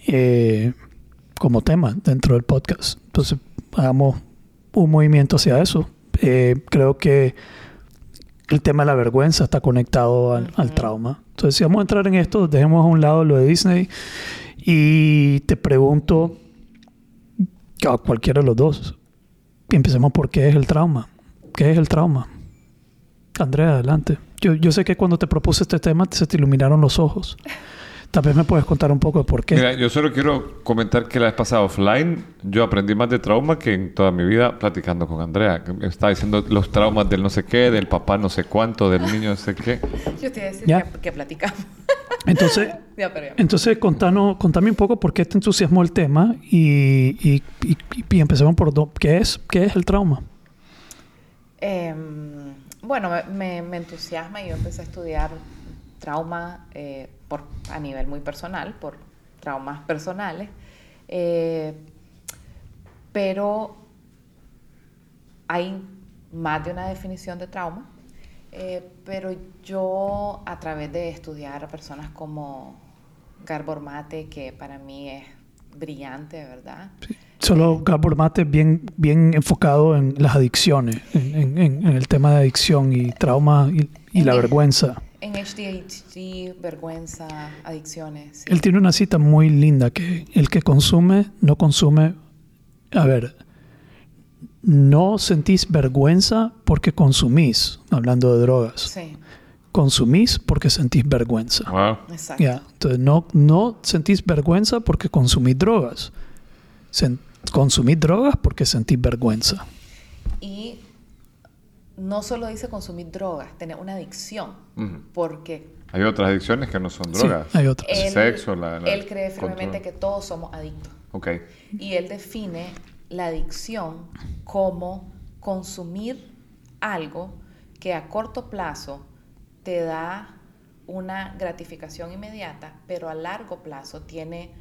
eh, como tema dentro del podcast. Entonces, hagamos un movimiento hacia eso. Eh, creo que el tema de la vergüenza está conectado al, trauma. Entonces, si vamos a entrar en esto, dejemos a un lado lo de Disney y te pregunto a cualquiera de los dos. Y empecemos por qué es el trauma. ¿Qué es el trauma? Andrea, adelante. Yo, yo sé que cuando te propuse este tema se te iluminaron los ojos. Tal vez me puedes contar un poco de por qué. Mira, yo solo quiero comentar que la vez pasada offline yo aprendí más de trauma que en toda mi vida platicando con Andrea. estaba diciendo los traumas del no sé qué, del papá no sé cuánto, del niño no sé qué. Yo te iba a decir Ya. que, que platicamos. (laughs) Entonces, (laughs) ya, pero ya. entonces contanos, contame un poco por qué te entusiasmó el tema y, y, y, y empecemos por do- ¿qué es, qué es el trauma. Em, bueno, me entusiasma y yo empecé a estudiar trauma eh, por, a nivel muy personal, por traumas personales. Eh, pero hay más de una definición de trauma. Eh, pero yo, a través de estudiar a personas como Garbor Mate, que para mí es brillante, ¿verdad? Solo Gabor Mate bien, bien enfocado en las adicciones, en, en- en- en el tema de adicción y trauma y, y la vergüenza. En HDHD, vergüenza, adicciones. sí. Él tiene una cita muy linda que el que consume no consume, a ver, no sentís vergüenza porque consumís, hablando de drogas. Sí, Consumís porque sentís vergüenza. Wow. exacto. Ya, Entonces, no, no sentís vergüenza porque consumís drogas. Sen- consumís drogas porque sentís vergüenza. Y no solo dice consumir drogas, tener una adicción, porque Hay otras adicciones que no son Sí, drogas. hay otras. El él, sexo, la- la- él cree firmemente control. que todos somos adictos. Ok. Y él define la adicción como consumir algo que a corto plazo te da una gratificación inmediata, pero a largo plazo tiene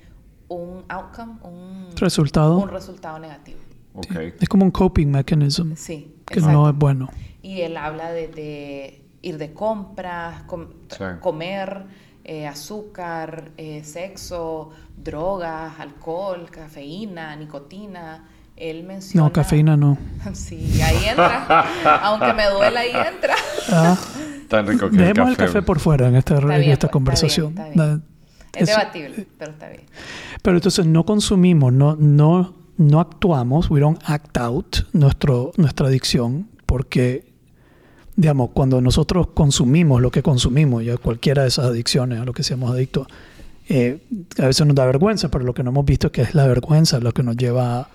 un outcome, un, Resultado. un resultado negativo. Ok. Sí. Es como un coping mechanism Sí, que exacto. no es bueno. Y él habla de, de ir de compras, com- Sí. comer, eh, azúcar, eh, sexo, drogas, alcohol, cafeína, nicotina. Él menciona... No, cafeína no. (laughs) Sí, ahí entra. Aunque me duela, ahí entra. Ah, Tan rico que dejemos el café. café por fuera en esta, Está en bien, esta pues, conversación. está bien, está bien. Da- Es es- debatible, pero está bien. Pero entonces no consumimos, no, no, no actuamos, we don't act out nuestro, nuestra adicción, porque, digamos, cuando nosotros consumimos lo que consumimos, ya cualquiera de esas adicciones a lo que seamos adictos, eh, a veces nos da vergüenza, pero lo que no hemos visto es que es la vergüenza lo que nos lleva a,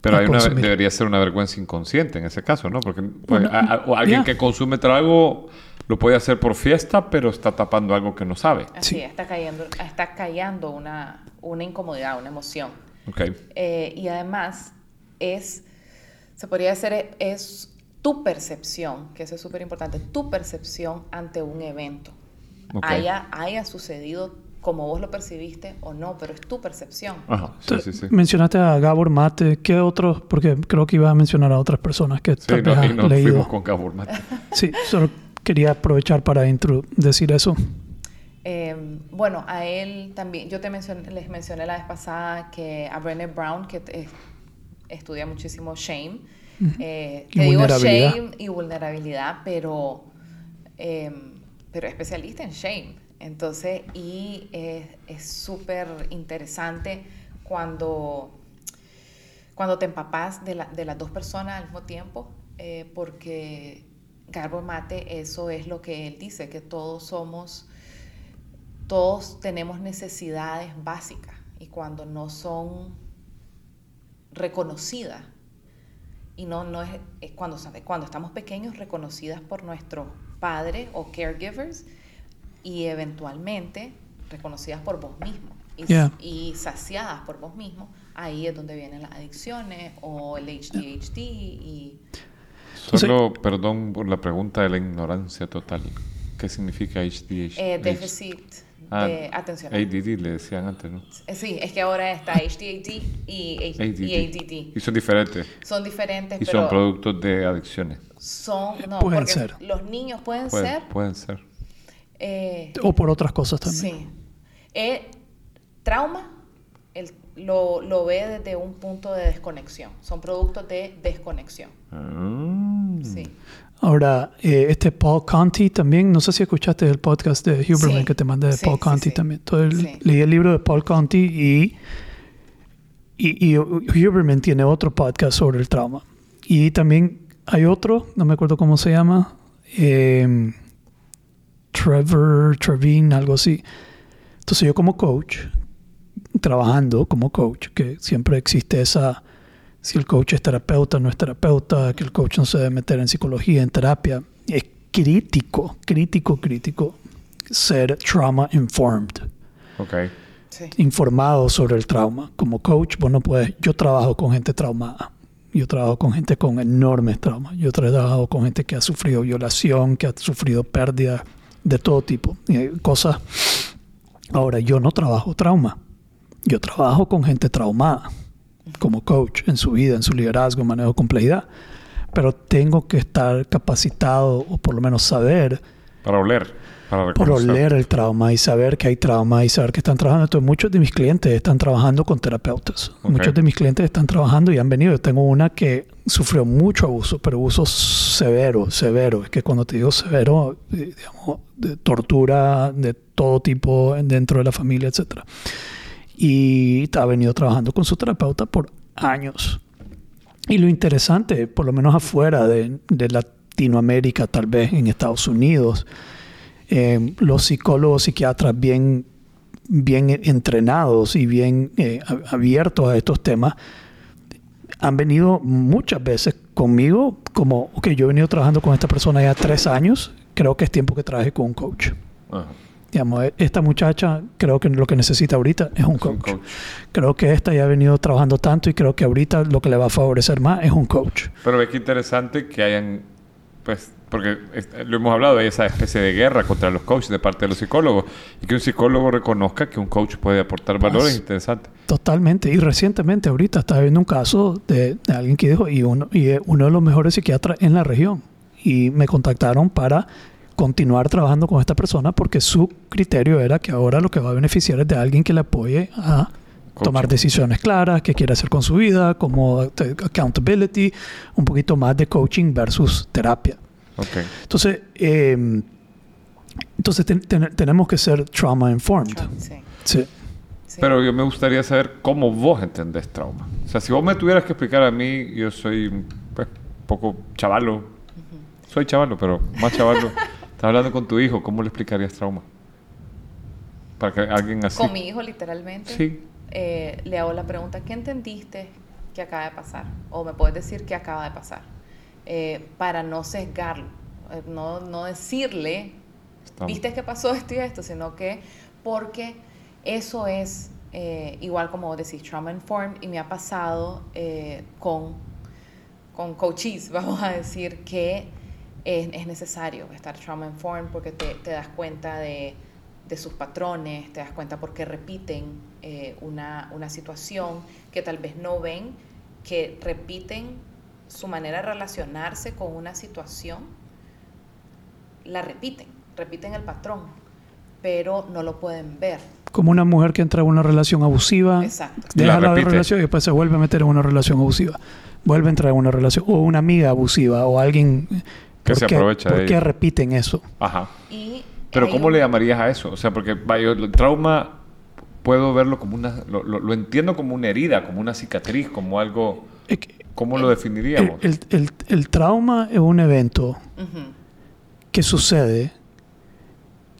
Pero a hay una, debería ser una vergüenza inconsciente en ese caso, ¿no? Porque pues, Una- a- a- o alguien ya. que consume trago lo puede hacer por fiesta, pero está tapando algo que no sabe. Así Sí. es, está cayendo, está callando una, una incomodidad, una emoción. Ok. Eh, y además es, se podría decir, es tu percepción, que eso es súper importante, tu percepción ante un evento. Ok. Haya, haya sucedido como vos lo percibiste o no, pero es tu percepción. Ajá. Sí, sí, sí. Mencionaste a Gabor Mate, ¿qué otros? Porque creo que iba a mencionar a otras personas que Sí, tal no, vez y has nos leído. fuimos con Gabor Mate. Sí, solo quería aprovechar para decir eso. Eh, bueno, a él también, yo te mencioné, les mencioné la vez pasada que a Brené Brown, que eh, estudia muchísimo shame, eh, te digo shame y vulnerabilidad, pero, eh, pero especialista en shame. Entonces, y es súper interesante cuando, cuando te empapas de, la- de las dos personas al mismo tiempo, eh, porque Gabor Mate, eso es lo que él dice, que todos somos todos tenemos necesidades básicas y cuando no son reconocidas y no, no es, es cuando, cuando estamos pequeños reconocidas por nuestros padres o caregivers y eventualmente reconocidas por vos mismo y, Yeah. y saciadas por vos mismo, ahí es donde vienen las adicciones o el HDHD y Solo, perdón por la pregunta de la ignorancia total. ¿Qué significa HDH? eh, déficit Ah, de atención. ADD le decían antes, ¿no? Eh, Sí, es que ahora está HDAD y, H- ADD. y ADD. Y son diferentes. Son diferentes, Y pero son productos de adicciones. son, no, Pueden porque ser. los niños pueden Pueden, ser, pueden ser. eh, O por otras cosas también. sí. Eh, trauma el- lo, lo ve desde un punto de desconexión. Son productos de desconexión. Ah. Sí. Ahora, eh, este Paul Conti también, no sé si escuchaste el podcast de Huberman Sí, que te mandé de sí, Paul Conti sí. también. Entonces, leí el libro de Paul Conti y, y, y Huberman tiene otro podcast sobre el trauma. Y también hay otro, no me acuerdo cómo se llama, eh, Trevor, Trevine, algo así. Entonces yo como coach, trabajando como coach, que siempre existe esa, si el coach es terapeuta, no es terapeuta, que el coach no se debe meter en psicología, en terapia, es crítico, crítico, crítico ser trauma informed, Ok. Sí. informado sobre el trauma. Como coach, vos no puedes, yo trabajo con gente traumada. Yo trabajo con gente con enormes traumas. Yo he trabajado con gente que ha sufrido violación, que ha sufrido pérdida de todo tipo. Hay cosas. Ahora, yo no trabajo trauma. Yo trabajo con gente traumada como coach en su vida, en su liderazgo, manejo de complejidad. Pero tengo que estar capacitado o por lo menos saber Para oler. Para por oler el trauma y saber que hay trauma y saber que están trabajando. Entonces, muchos de mis clientes están trabajando con terapeutas. Ok. Muchos de mis clientes están trabajando y han venido. Yo tengo una que sufrió mucho abuso, pero abuso severo, severo. Es que cuando te digo severo, eh, digamos, de tortura de todo tipo dentro de la familia, etcétera. Y ha venido trabajando con su terapeuta por años. Y lo interesante, por lo menos afuera de, de Latinoamérica, tal vez en Estados Unidos, eh, los psicólogos, psiquiatras bien, bien entrenados y bien eh, abiertos a estos temas, han venido muchas veces conmigo como, ok, yo he venido trabajando con esta persona ya tres años, creo que es tiempo que trabaje con un coach. Ajá. Digamos, e- esta muchacha creo que lo que necesita ahorita es un coach. Creo que esta ya ha venido trabajando tanto y creo que ahorita lo que le va a favorecer más es un coach. Pero ve que interesante que hayan, pues, porque lo hemos hablado, hay esa especie de guerra contra los coaches de parte de los psicólogos y que un psicólogo reconozca que un coach puede aportar valores Pues- interesantes. Totalmente. Y recientemente, ahorita, estaba viendo un caso de, de alguien que dijo, y uno, y es uno de los mejores psiquiatras en la región. Y me contactaron para continuar trabajando con esta persona porque su criterio era que ahora lo que va a beneficiar es de alguien que le apoye a tomar decisiones claras, qué quiere hacer con su vida, como te- accountability, un poquito más de coaching versus terapia. Ok. Entonces, eh, entonces ten- ten- tenemos que ser trauma informed. Sí. Sí. sí. Pero yo me gustaría saber cómo vos entendés trauma. O sea, si vos me tuvieras que explicar a mí, yo soy pues, un poco chavalo. Soy chavalo, pero más chavalo. (laughs) Estás hablando con tu hijo, ¿cómo le explicarías trauma? Para que alguien así... Con mi hijo, literalmente, Sí. eh, le hago la pregunta, ¿qué entendiste que acaba de pasar? O me puedes decir qué acaba de pasar. Eh, para no sesgarlo, eh, no, no decirle, Estamos- viste que pasó esto y esto, sino que porque eso es eh, igual como vos decís, trauma informed, y me ha pasado eh, con, con coaches, (laughs) vamos a decir, que es, es necesario estar trauma informed porque te, te das cuenta de, de sus patrones, te das cuenta por qué repiten eh, una, una situación que tal vez no ven, que repiten su manera de relacionarse con una situación, la repiten, repiten el patrón, pero no lo pueden ver. Como una mujer que entra en una relación abusiva, Exacto. La deja la repite. relación y después se vuelve a meter en una relación abusiva. Vuelve a entrar en una relación. O una amiga abusiva o alguien Que ¿por se qué- aprovecha de ¿Por qué ella. repiten eso? Ajá. Y Pero ¿cómo un- le llamarías a eso? O sea, porque vaya, el trauma puedo verlo como una... Lo, lo- lo entiendo como una herida, como una cicatriz, como algo... ¿Cómo lo El, definiríamos? el- el- el trauma es un evento Ujú. que sucede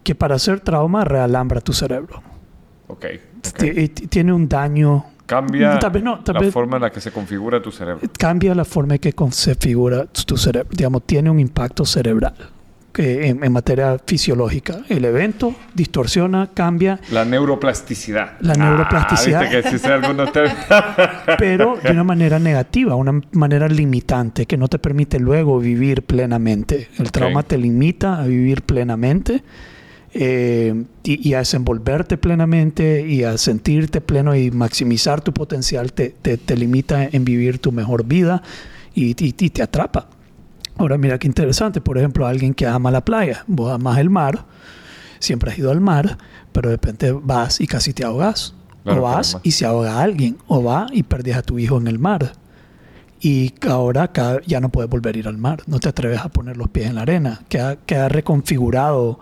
que para hacer trauma realambra tu cerebro. ok. ok. Ti- y ti- Tiene un daño. Cambia Tal vez no, tal la vez- forma en la que se configura tu cerebro. Cambia la forma en que se figura tu cerebro. Digamos, tiene un impacto cerebral que en, en materia fisiológica. El evento distorsiona, cambia, La neuroplasticidad. La neuroplasticidad. Ah, que algunos (laughs) pero de una manera negativa, una manera limitante que no te permite luego vivir plenamente. El trauma te limita a vivir plenamente eh, y, y a desenvolverte plenamente y a sentirte pleno y maximizar tu potencial te, te- te limita en vivir tu mejor vida y, y- y te atrapa. Ahora mira qué interesante, por ejemplo, alguien que ama la playa, vos amas el mar, siempre has ido al mar, pero de repente vas y casi te ahogas. Claro, o vas y se ahoga alguien, o va y perdés a tu hijo en el mar. Y ahora ya no puedes volver a ir al mar, no te atreves a poner los pies en la arena, queda, queda reconfigurado.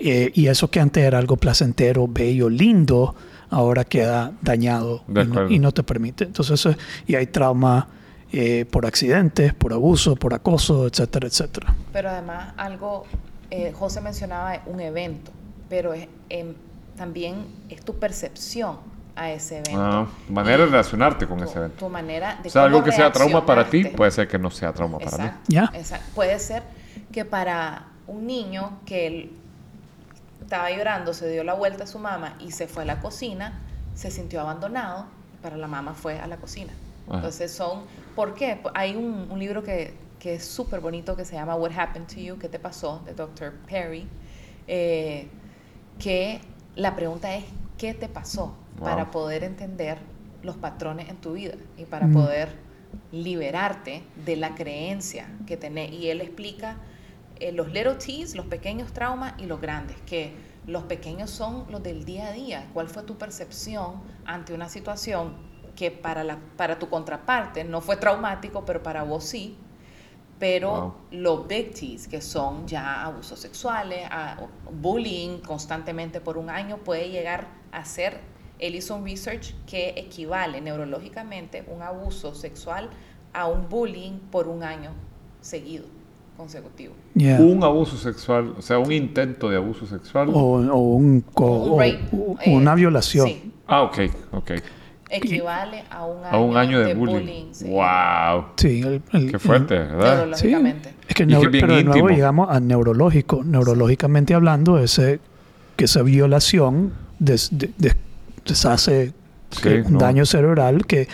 Eh, y eso que antes era algo placentero, bello, lindo, ahora queda dañado De y no, y no te permite. Entonces, eso- y hay trauma eh, por accidentes, por abuso, por acoso, etcétera, etcétera. Pero además algo, eh, José mencionaba un evento, pero es, em, también es tu percepción a ese evento. Ah, manera de Y relacionarte con tu- ese evento. Tu manera de O sea, algo que sea trauma para ti puede ser que no sea trauma para mí. Exacto, Ya. exacto. Puede ser que para un niño que él estaba llorando, se dio la vuelta a su mamá y se fue a la cocina, se sintió abandonado, para la mamá fue a la cocina. Ajá. Entonces son, ¿por qué? Hay un, un libro que, que es súper bonito que se llama What Happened to You, ¿qué te pasó? de Dr. Perry, eh, que la pregunta es, ¿qué te pasó? Wow. Para poder entender los patrones en tu vida y para Mm. poder liberarte de la creencia que tenés. Y él explica eh, los little T's, los pequeños traumas y los grandes, que los pequeños son los del día a día. ¿Cuál fue tu percepción ante una situación que para, la, para tu contraparte no fue traumático, pero para vos sí? Pero Wow. los big T's, que son ya abusos sexuales, a- bullying constantemente por un año, puede llegar a ser, él hizo un research que equivale neurológicamente un abuso sexual a un bullying por un año seguido, consecutivo. Yeah. Un abuso sexual, o sea, un intento de abuso sexual. O, o un, o- rape, o eh, una violación. Sí, Ah, ok, ok. equivale a un año, A un año de, bullying. sí, Wow. Sí, el- el- Qué fuerte, ¿verdad? Sí, Neurológicamente. es que, neuro- pero de nuevo llegamos a neurológico. Neurológicamente hablando, ese, que esa violación des- de- de- deshace Sí, que un no. daño cerebral que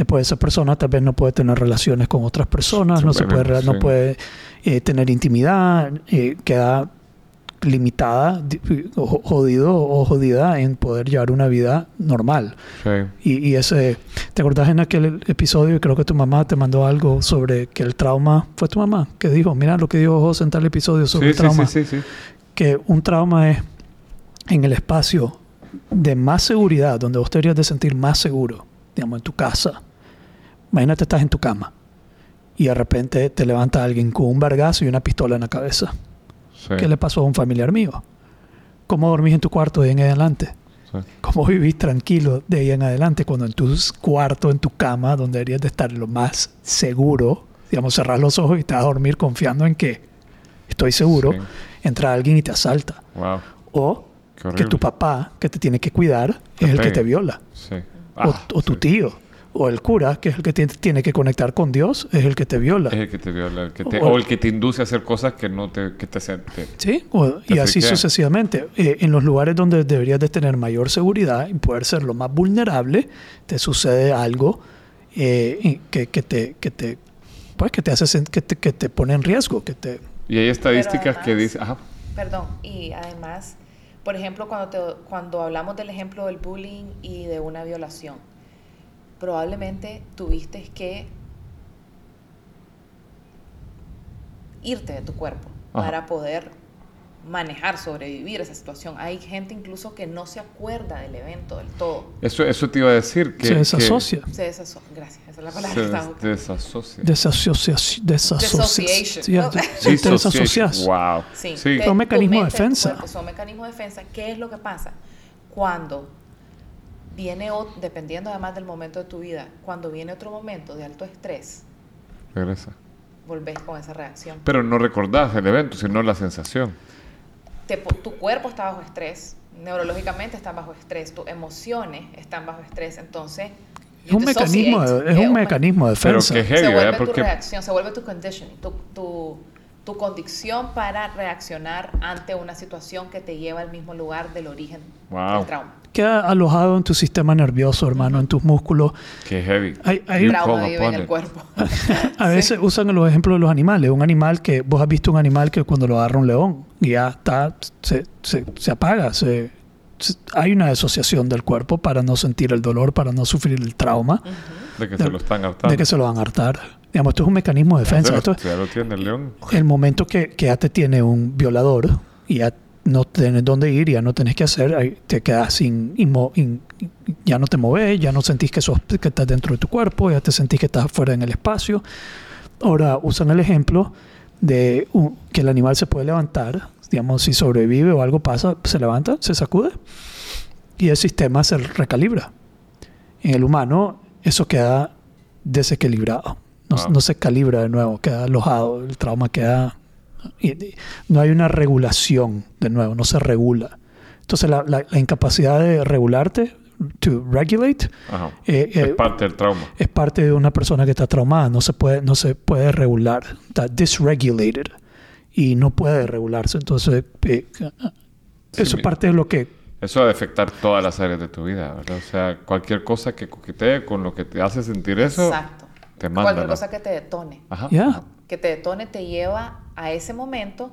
después esa persona tal vez no puede tener relaciones con otras personas, no se puede, no puede eh, tener intimidad, eh, queda limitada, o jodido o jodida en poder llevar una vida normal. Sí. Y, y ese, ¿te acordás en aquel episodio? Creo que tu mamá te mandó algo sobre que el trauma, fue tu mamá que dijo, mira lo que dijo José en tal episodio sobre Sí, el trauma, sí, sí, sí. que un trauma es en el espacio de más seguridad, donde vos te deberías de sentir más seguro, digamos, en tu casa. Imagínate estás en tu cama y de repente te levanta alguien con un vergazo y una pistola en la cabeza. Sí, ¿Qué le pasó a un familiar mío? ¿Cómo dormís en tu cuarto de ahí en adelante? sí. ¿Cómo vivís tranquilo de ahí en adelante cuando en tu cuarto, en tu cama, donde deberías de estar lo más seguro, digamos, cerrar los ojos y te vas a dormir confiando en que estoy seguro, Sí. entra alguien y te asalta? Wow. O que tu papá, que te tiene que cuidar, Te es el que te viola. O, Ah, o tu tío. O el cura, que es el que tiene, tiene que conectar con Dios, es el que te viola. Es el que te viola, el que te- O- o el que te induce a hacer cosas que no te, que te hacen. te- Sí, o- y Te así friquea. sucesivamente. Eh, en los lugares donde deberías de tener mayor seguridad y poder ser lo más vulnerable, te sucede algo eh, y que, que te, que te, pues, que te hace que te, que te pone en riesgo, que te, Y hay estadísticas que además- dicen. Ajá. Perdón, y además, por ejemplo, cuando, te- cuando hablamos del ejemplo del bullying y de una violación, probablemente tuviste que irte de tu cuerpo Ajá. para poder manejar, sobrevivir esa situación. Hay gente incluso que no se acuerda del evento del todo. Eso, eso te iba a decir. Que, se que desasocia. Se desaso- Gracias, esa es la palabra se que estaba buscando. desasocia. Desasociación. Dissociation. Sí, te- desasocias. Wow. Sí, Sí. te- Son mecanismos de defensa. cuerpo Son mecanismos de defensa. ¿Qué es lo que pasa? Cuando viene, o- dependiendo además del momento de tu vida, cuando viene otro momento de alto estrés, Regresa. volvés con esa reacción. Pero no recordás el evento, sino la sensación. Te tu cuerpo está bajo estrés, neurológicamente están bajo estrés, tus emociones están bajo estrés, entonces... Es un mecanismo, es un me- mecanismo de Pero defensa. que heavy, se ¿verdad? vuelve tu Porque reacción, se vuelve tu conditioning, tu, tu, tu condición para reaccionar ante una situación que te lleva al mismo lugar del origen Wow. del trauma. Queda alojado en tu sistema nervioso, hermano, en tus músculos. que heavy. Hay, hay- You trauma vive en el cuerpo. (laughs) A veces usan los ejemplos de los animales. Un animal que vos has visto un animal que cuando lo agarra un león ya está, se, se, se apaga. Se, se- hay una asociación del cuerpo para no sentir el dolor, para no sufrir el trauma De que de- se lo están hartando. de que se lo van a hartar. Digamos, esto es un mecanismo de defensa. Ya Esto es lo tiene el león. el momento que, que ya te tiene un violador y ya no tienes dónde ir, ya no tenés que hacer, te quedas sin, inmo- in- ya no te moves, ya no sentís que, sos, que estás dentro de tu cuerpo, ya te sentís que estás fuera en el espacio. Ahora usan el ejemplo de un- que el animal se puede levantar, digamos, si sobrevive o algo pasa, se levanta, se sacude y el sistema se recalibra. En el humano eso queda desequilibrado, no, Ah. no se calibra de nuevo, queda alojado, el trauma queda... y- y no hay una regulación de nuevo, no se regula. Entonces la, la- la incapacidad de regularte, to regulate, Ajá. eh, eh, es parte del trauma. es parte de una persona que está traumada, no se puede, no se puede regular, está dysregulated y no puede regularse. Entonces, eh, Sí, eso mi- es parte de lo que Eso va a afectar todas las áreas de tu vida, ¿verdad? O sea, cualquier cosa que coquetee con lo que te hace sentir eso, Exacto. Te manda. Cualquier cosa que te detone. Ajá. ya Que te detone te lleva a ese momento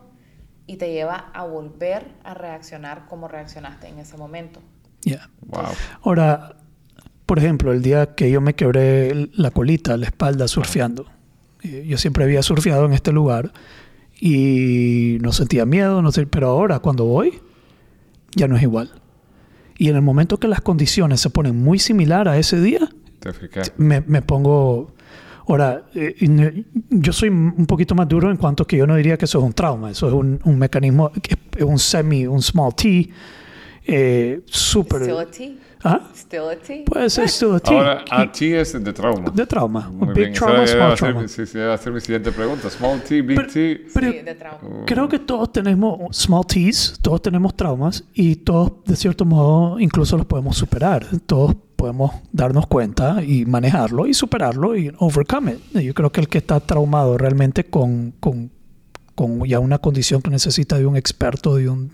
y te lleva a volver a reaccionar como reaccionaste en ese momento. ya. Wow. Ahora, por ejemplo, el día que yo me quebré la colita, la espalda surfeando, eh, yo siempre había surfeado en este lugar y no sentía miedo, no sé, pero ahora cuando voy ya no es igual. Y en el momento que las condiciones se ponen muy similar a ese día, me, me pongo... Ahora, eh, yo soy un poquito más duro en cuanto que yo no diría que eso es un trauma, eso es un, un mecanismo, un semi, un small t, eh, súper... Still a T. ¿Ah? Still a T. Puede ser still a T. Ahora, a ti es de trauma. De trauma. Muy big bien, trauma, esa small trauma. mi- Sí, sí, va a ser mi siguiente pregunta. Small T, Big Pero- T. pero- sí, de trauma. Creo que todos tenemos small T's, todos tenemos traumas y todos, de cierto modo, incluso los podemos superar. Todos podemos darnos cuenta y manejarlo y superarlo y overcome it. Yo creo que el que está traumado realmente con, con, con ya una condición que necesita de un experto, de, un,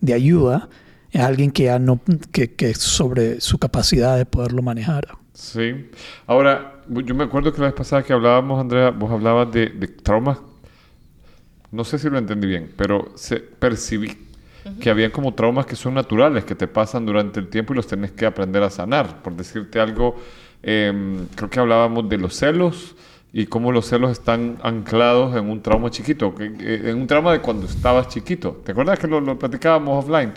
de ayuda, es alguien que ya no, que, que sobre su capacidad de poderlo manejar. Sí. Ahora, yo me acuerdo que la vez pasada que hablábamos, Andrea, vos hablabas de, de traumas. No sé si lo entendí bien, pero se, percibí que habían como traumas que son naturales, que te pasan durante el tiempo y los tenés que aprender a sanar. Por decirte algo, em, creo que hablábamos de los celos y cómo los celos están anclados en un trauma chiquito, que- en un trauma de cuando estabas chiquito. ¿Te acuerdas que lo, lo platicábamos offline?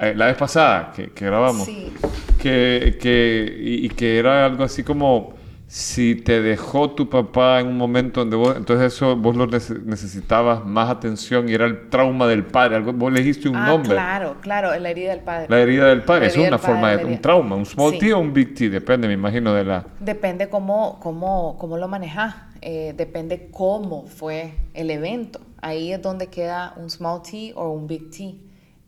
Eh, la vez pasada que, que grabamos Sí. que, que, y, y que era algo así como si te dejó tu papá en un momento donde vos, entonces eso vos lo nece- necesitabas más atención y era el trauma del padre, algo, vos le dijiste un ah, nombre, claro, claro, la herida del padre. la herida del padre, La es herida una padre, forma de un herida. trauma, un small Sí. T o un big T, depende, me imagino, de la... Depende cómo, cómo, cómo lo manejas, eh, depende cómo fue el evento. Ahí es donde queda un small T o un big T.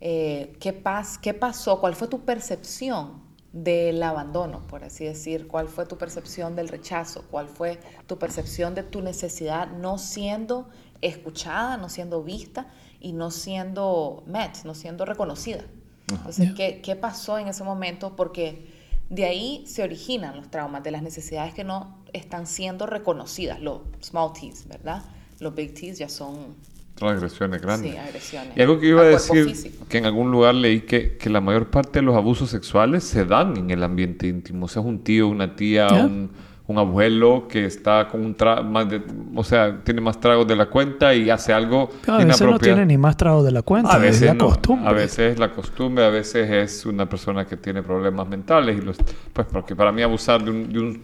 Eh, ¿qué, pas ¿Qué pasó? ¿Cuál fue tu percepción del abandono, por así decir? ¿Cuál fue tu percepción del rechazo? ¿Cuál fue tu percepción de tu necesidad no siendo escuchada, no siendo vista y no siendo met, no siendo reconocida? Entonces. ¿qué, ¿qué pasó en ese momento? Porque de ahí se originan los traumas, de las necesidades que no están siendo reconocidas, los small T's, ¿verdad? Los big T's ya son, Transgresiones grandes. sí, agresiones. Y algo que iba a decir, físico. que en algún lugar leí que, que la mayor parte de los abusos sexuales se dan en el ambiente íntimo. O sea, es un tío, una tía, un, un abuelo que está con un tra más de, o sea, tiene más tragos de la cuenta y hace algo A veces no tiene ni más trago de la cuenta, a es veces la no. costumbre. A veces es la costumbre, a veces es una persona que tiene problemas mentales y los, pues porque para mí abusar de un, de un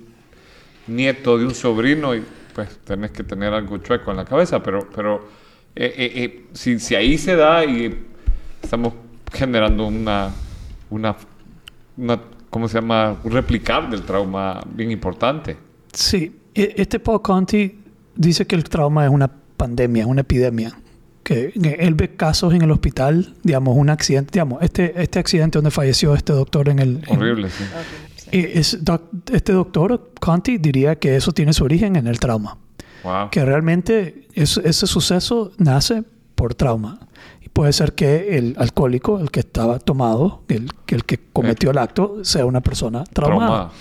nieto, de un sobrino, y pues tenés que tener algo chueco en la cabeza, pero, pero eh, eh, eh, si, si ahí se da y estamos generando una, una, una, ¿cómo se llama? Un replicar del trauma bien importante. Sí, e- este Paul Conti dice que el trauma es una pandemia, una epidemia. Que él ve casos en el hospital, digamos, un accidente, digamos, este, este accidente donde falleció este doctor en el... en- Horrible, sí. Ok, sí. y es doc- este doctor, Conti, diría que eso tiene su origen en el trauma. Wow. Que realmente es- ese suceso nace por trauma. Y puede ser que el alcohólico, el que estaba tomado, el, que el que cometió el acto, sea una persona traumada. Traumada.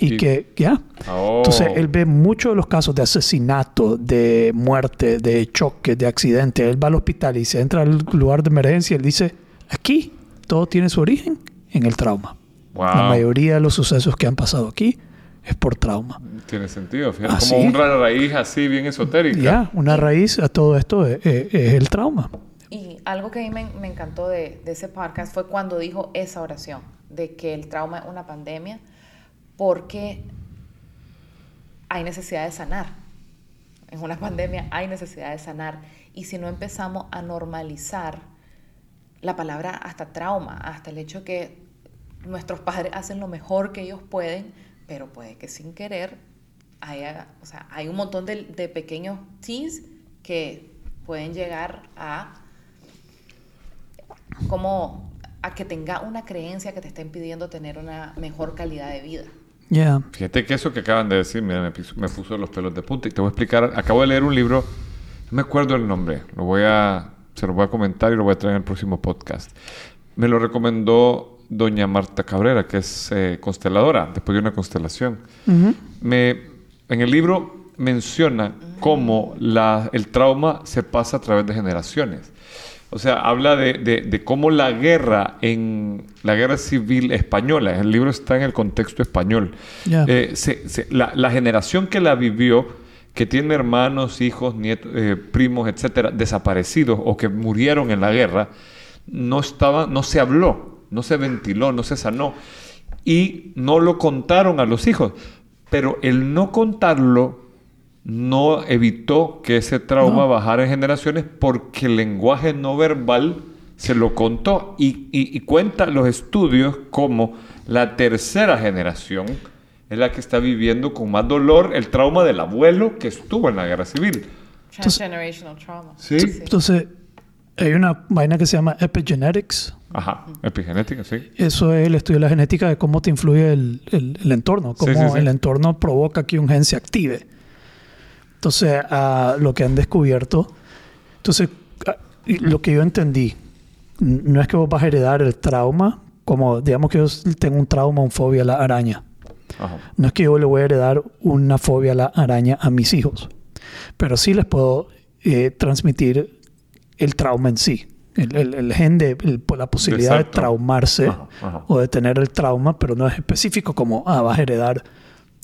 Y Y- que, ya. Oh. Entonces, él ve muchos de los casos de asesinato, de muerte, de choque, de accidente. Él va al hospital y se entra al lugar de emergencia y él dice, aquí todo tiene su origen en el trauma. Wow. La mayoría de los sucesos que han pasado aquí es por trauma. Tiene sentido, fíjate. Ah, como una raíz así bien esotérica. Ya, una raíz a todo esto es, es- es el trauma. Y algo que a mí me, me encantó de, de ese podcast fue cuando dijo esa oración, de que el trauma es una pandemia, porque hay necesidad de sanar. En una pandemia hay necesidad de sanar. Y si no empezamos a normalizar la palabra hasta trauma, hasta el hecho que nuestros padres hacen lo mejor que ellos pueden, pero puede que sin querer haya, o sea, hay un montón de, de pequeños T's que pueden llegar a como a que tenga una creencia que te está impidiendo tener una mejor calidad de vida. Ya. Fíjate que eso que acaban de decir, mira, me, me puso los pelos de punta. Y te voy a explicar. Acabo de leer un libro, no me acuerdo el nombre. Lo voy a, se lo voy a comentar y lo voy a traer en el próximo podcast. Me lo recomendó doña Marta Cabrera, que es eh, consteladora, después de una constelación. Me, en el libro menciona cómo la, el trauma se pasa a través de generaciones. O sea, habla de, de- de cómo la guerra en la guerra civil española, el libro está en el contexto español, eh, se- se- la, la generación que la vivió, que tiene hermanos, hijos, nietos, eh, primos, etcétera, desaparecidos o que murieron en la guerra, no estaba, no se habló, no se ventiló, no se sanó y no lo contaron a los hijos. Pero el no contarlo no evitó que ese trauma No. bajara en generaciones porque el lenguaje no verbal se lo contó y, y, y cuenta los estudios como la tercera generación es la que está viviendo con más dolor el trauma del abuelo que estuvo en la guerra civil. Transgenerational trauma. Sí. Entonces, hay una vaina que se llama epigenetics. Ajá, epigenética, sí. Eso es el estudio de la genética de cómo te influye el, el- el entorno, Sí, cómo sí, sí. el entorno provoca que un gen se active. Entonces, ah, lo que han descubierto, entonces, y lo que yo entendí, no es que vos vas a heredar el trauma, como digamos que yo tengo un trauma, un fobia a la araña. Ajá. No es que yo le voy a heredar una fobia a la araña a mis hijos, pero sí les puedo eh, transmitir el trauma en sí. El, el- el gen de el- la posibilidad de traumarse Ajá, ajá. o de tener el trauma, pero no es específico como, ah, vas a heredar,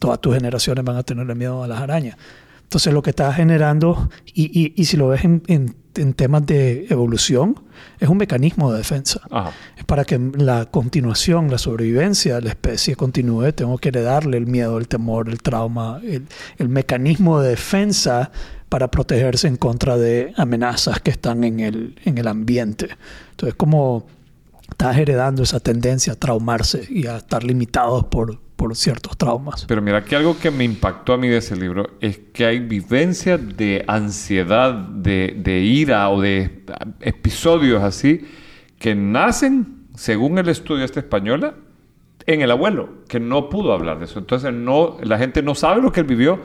todas tus generaciones van a tenerle miedo a las arañas. Entonces lo que está generando, y, y- y si lo ves en, en- en temas de evolución, es un mecanismo de defensa. Ajá. Es para que la continuación, la sobrevivencia de la especie continúe, tengo que heredarle el miedo, el temor, el trauma, el, el mecanismo de defensa para protegerse en contra de amenazas que están en el, en el ambiente. Entonces, como estás heredando esa tendencia a traumarse y a estar limitados por, por ciertos traumas. Pero mira, que algo que me impactó a mí de ese libro es que hay vivencias de ansiedad, de, de ira o de episodios así que nacen, según el estudio esta española, en el abuelo, que no pudo hablar de eso. Entonces, no, la gente no sabe lo que él vivió,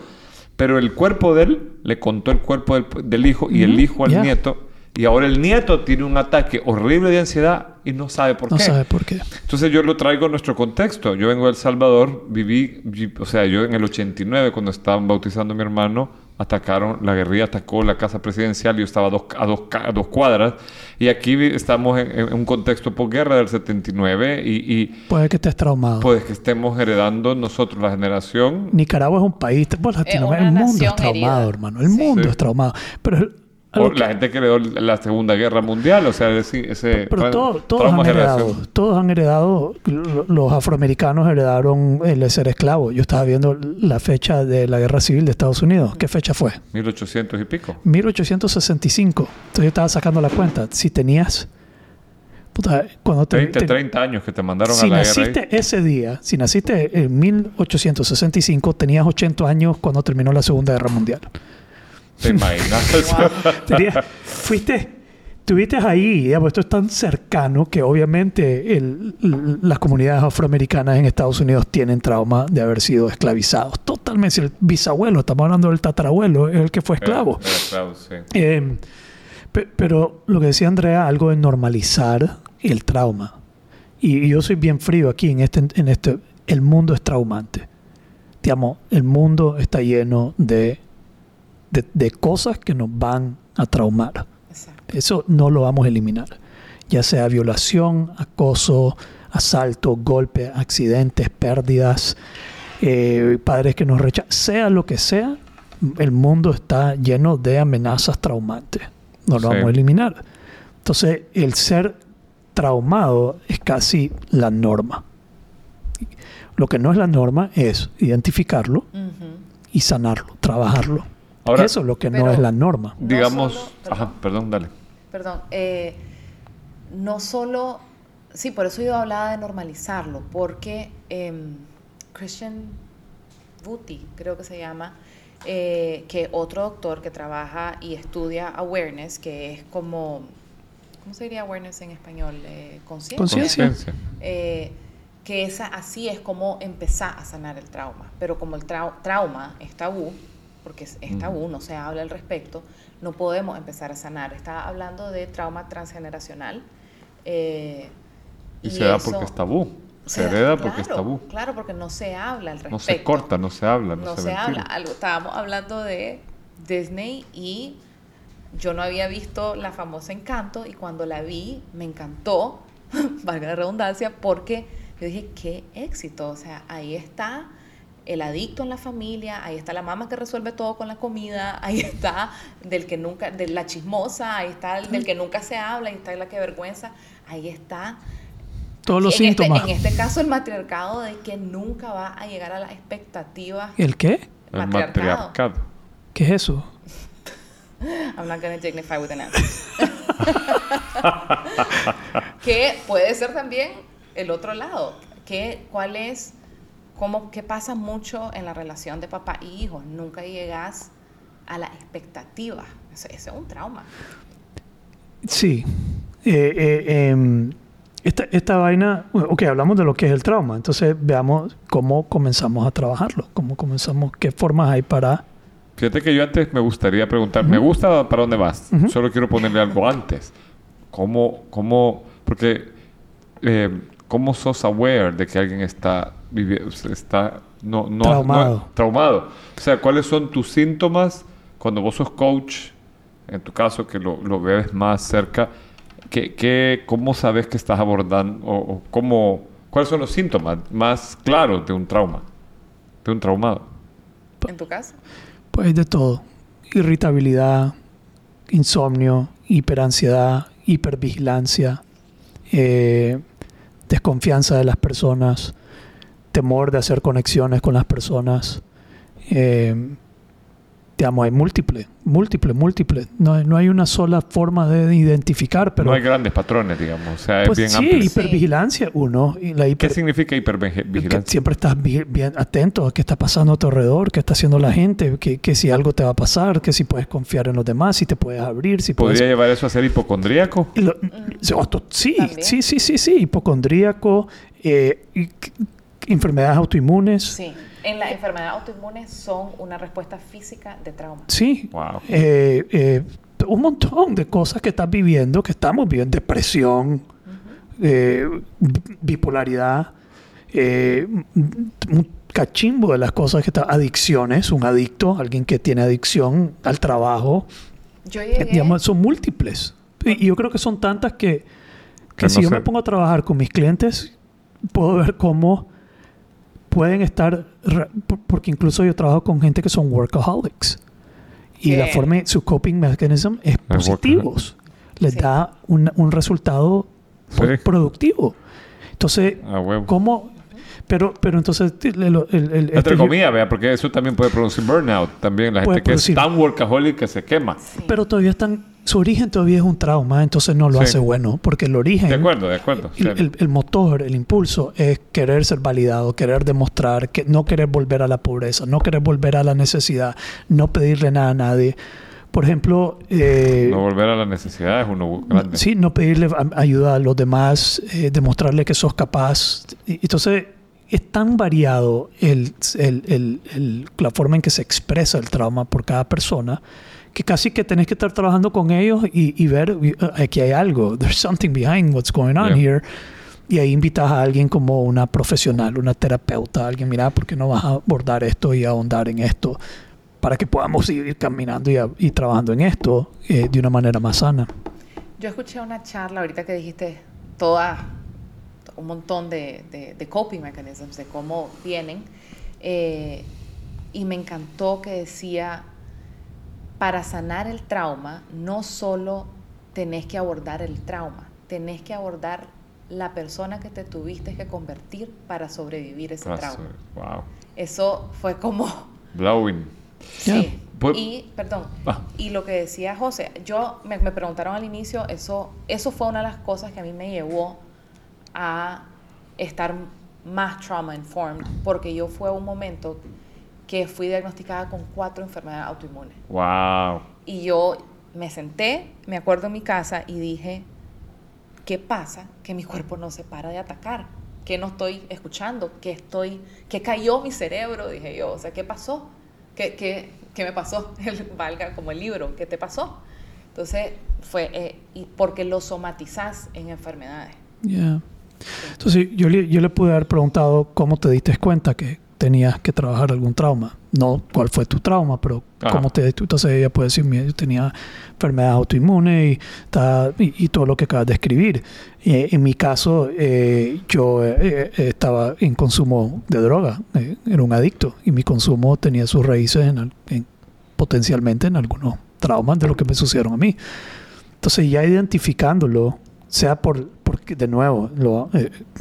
pero el cuerpo de él le contó el cuerpo del, del hijo y el hijo al nieto. Y ahora el nieto tiene un ataque horrible de ansiedad y no sabe por No qué. sabe por qué. Entonces yo lo traigo a nuestro contexto. Yo vengo de El Salvador, viví, vi- o sea, yo en el 89, cuando estaban bautizando a mi hermano, atacaron, la guerrilla atacó la casa presidencial, yo estaba a dos, a dos, a dos cuadras, y aquí estamos en, en un contexto posguerra del 79, y, y Puede que estés traumado. pues que estemos heredando nosotros la generación. Nicaragua es un país, bueno, el una mundo es traumado, herida. hermano. El Sí. mundo Sí. es traumado. Pero algo O la gente que heredó la Segunda Guerra Mundial, o sea, ese, ese Pero tra- todo- todos han heredado, todos han heredado, lo- los afroamericanos heredaron el ser esclavo. Yo estaba viendo la fecha de la guerra civil de Estados Unidos. ¿Qué fecha fue? 1800 y pico. 1865. Entonces yo estaba sacando la cuenta. Si tenías, puta, cuando te, 30, te- 30 años que te mandaron si a la guerra. naciste ese día, si naciste en 1865, tenías 80 años cuando terminó la Segunda Guerra Mundial. ¿Te imaginas? (laughs) Fuiste, estuviste ahí, digamos, esto es tan cercano que obviamente el- las comunidades afroamericanas en Estados Unidos tienen trauma de haber sido esclavizados. Totalmente, si el bisabuelo, estamos hablando del tatarabuelo, es el que fue esclavo. Era esclavo, sí. Eh, pe- pero lo que decía Andrea, algo de normalizar el trauma. Y, y yo soy bien frío aquí en este, en este. El mundo es traumante. Digamos, el mundo está lleno de, de, de cosas que nos van a traumar. Exacto. Eso no lo vamos a eliminar. Ya sea violación, acoso, asalto, golpe, accidentes, pérdidas, eh, padres que nos rechazan, sea lo que sea, el mundo está lleno de amenazas traumantes. No lo Sí. vamos a eliminar. Entonces, el ser traumado es casi la norma. Lo que no es la norma es identificarlo y sanarlo, trabajarlo. Ahora- Eso es lo que no es la norma. No Digamos, solo- ajá, perdón, dale. Perdón, eh, no solo, sí, por eso yo hablaba de normalizarlo, porque em, Christian Buti, creo que se llama, eh, que otro doctor que trabaja y estudia awareness, que es como, ¿cómo se diría awareness en español? Eh, conciencia. Conciencia. Conciencia. Eh, que esa, así es como empezar a sanar el trauma. Pero como el trau- trauma es tabú, porque es, es tabú, no se habla al respecto, no podemos empezar a sanar. Está hablando de trauma transgeneracional. eh, Y, se da porque es tabú. Se da- hereda porque es tabú. Claro, porque no se habla al respecto. No se corta, no se habla, no, No se, se habla. Algo, estábamos hablando de Disney y yo no había visto la famosa Encanto y cuando la vi me encantó, (laughs) valga la redundancia, porque yo dije, qué éxito. O sea, ahí está el adicto en la familia, ahí está la mamá que resuelve todo con la comida, (laughs) ahí está del que nunca, de la chismosa, ahí está el del que nunca se habla, ahí está la que vergüenza, ahí está Todos los en este- síntomas. en este caso el matriarcado de que nunca va a llegar a las expectativas ¿El qué? El Matriarcado. matriarcado. ¿Qué es eso? (laughs) I'm not gonna dignify with an answer. (laughs) que puede ser también el otro lado. ¿Qué, ¿Cuál es, cómo, qué pasa mucho en la relación de papá y hijo? Nunca llegas a la expectativa. Ese, ese es un trauma. Sí. Eh, eh, em, esta, esta vaina, ok, hablamos de lo que es el trauma, entonces veamos cómo comenzamos a trabajarlo, cómo comenzamos, qué formas hay para... Fíjate que yo antes me gustaría preguntar, me gusta para dónde vas, Ujú. solo quiero ponerle algo antes. ¿Cómo, cómo, porque, eh, cómo sos aware de que alguien está está, no, no, Traumado. no- traumado? O sea, ¿cuáles son tus síntomas cuando vos sos coach, en tu caso que lo, lo ves más cerca? ¿Qué, qué, ¿Cómo sabes que estás abordando, o, o cómo, cuáles son los síntomas más claros de un trauma, de un traumado? ¿En tu caso? Pues de todo. Irritabilidad, insomnio, hiperansiedad, hipervigilancia, eh, desconfianza de las personas, temor de hacer conexiones con las personas. Eh, digamos, hay múltiples, múltiples, múltiples. No, hay- no hay una sola forma de identificar, pero no hay grandes patrones, digamos. O sea, pues es bien sí, amplio. hipervigilancia, uno. Y la ¿Qué hiper- significa que hipervigilancia? siempre estás bi- bien atento a qué está pasando a tu alrededor, qué está haciendo la gente, que, que si algo te va a pasar, que si puedes confiar en los demás, si te puedes abrir, si ¿Podría puedes... llevar eso a ser hipocondríaco? Lo- sí, sí, También. sí, sí, sí, sí, hipocondríaco, eh, y enfermedades autoinmunes. Sí. En las enfermedades autoinmunes son una respuesta física de trauma. Sí. Wow. Eh, eh, un montón de cosas que estás viviendo, que estamos viviendo, depresión, eh, bipolaridad, eh, un cachimbo de las cosas que están, adicciones, un adicto, alguien que tiene adicción al trabajo, Yo eh, llegué... digamos, son múltiples. Y, y yo creo que son tantas que, que Que si yo me pongo a trabajar con mis clientes, puedo ver cómo pueden estar, porque incluso yo trabajo con gente que son workaholics. Y la forma, su coping mechanism es positivos. Les Sí. da un, un resultado Sí. pro- productivo. Entonces, A huevo. ¿cómo? Pero, pero entonces, el, el, el- el- Entre este- comillas, vea, porque eso también puede producir burnout. También la gente que producir. es tan workaholic que se quema. Sí. pero todavía están, su origen todavía es un trauma, entonces no lo Sí. hace bueno, porque el origen De acuerdo, de acuerdo. El, el- el motor, el impulso es querer ser validado, querer demostrar, que no querer volver a la pobreza, no querer volver a la necesidad, no pedirle nada a nadie. Por ejemplo, eh, no volver a la necesidad es uno grande. sí, no pedirle ayuda a los demás, eh, demostrarle que sos capaz. Y- Entonces, es tan variado el- el- la forma en que se expresa el trauma por cada persona que casi que tenés que estar trabajando con ellos y, y ver, uh, aquí hay algo, there's something behind what's going on Yeah. here. Y ahí invitas a alguien como una profesional, una terapeuta, alguien, mira, ¿por qué no vas a abordar esto y ahondar en esto? Para que podamos seguir caminando y, a- y trabajando en esto eh, de una manera más sana. Yo escuché una charla ahorita que dijiste toda un montón de, de- de coping mechanisms, de cómo vienen, eh, y me encantó que decía, para sanar el trauma, no solo tenés que abordar el trauma, tenés que abordar la persona que te tuviste que convertir para sobrevivir ese trauma. Wow. Eso fue como... Blowing. Sí. Pu- Y, perdón, Ah. y lo que decía José, yo me, me preguntaron al inicio, eso, eso fue una de las cosas que a mí me llevó a estar más trauma informed, porque yo fue un momento que fui diagnosticada con cuatro enfermedades autoinmunes. Wow. Y yo me senté, me acuerdo en mi casa y dije, ¿qué pasa que mi cuerpo no se para de atacar? ¿Qué no estoy escuchando? ¿Qué estoy, qué cayó mi cerebro? Dije yo, o sea, ¿qué pasó? ¿Qué, qué, qué me pasó? (laughs) El- valga como el libro, ¿qué te pasó? Entonces fue, eh, y porque lo somatizás en enfermedades. Yeah. Entonces yo le, yo le pude haber preguntado cómo te diste cuenta que tenías que trabajar algún trauma. No cuál fue tu trauma, pero Ajá. cómo te... Entonces ella puede decir, "Mira, yo tenía enfermedad autoinmune y, ta- y, y todo lo que acabas de escribir. Eh, en mi caso, eh, yo eh, estaba en consumo de droga, eh, era un adicto y mi consumo tenía sus raíces en, al- en- potencialmente en algunos traumas de lo que me sucedieron a mí. Entonces ya identificándolo, sea por, porque de nuevo, lo-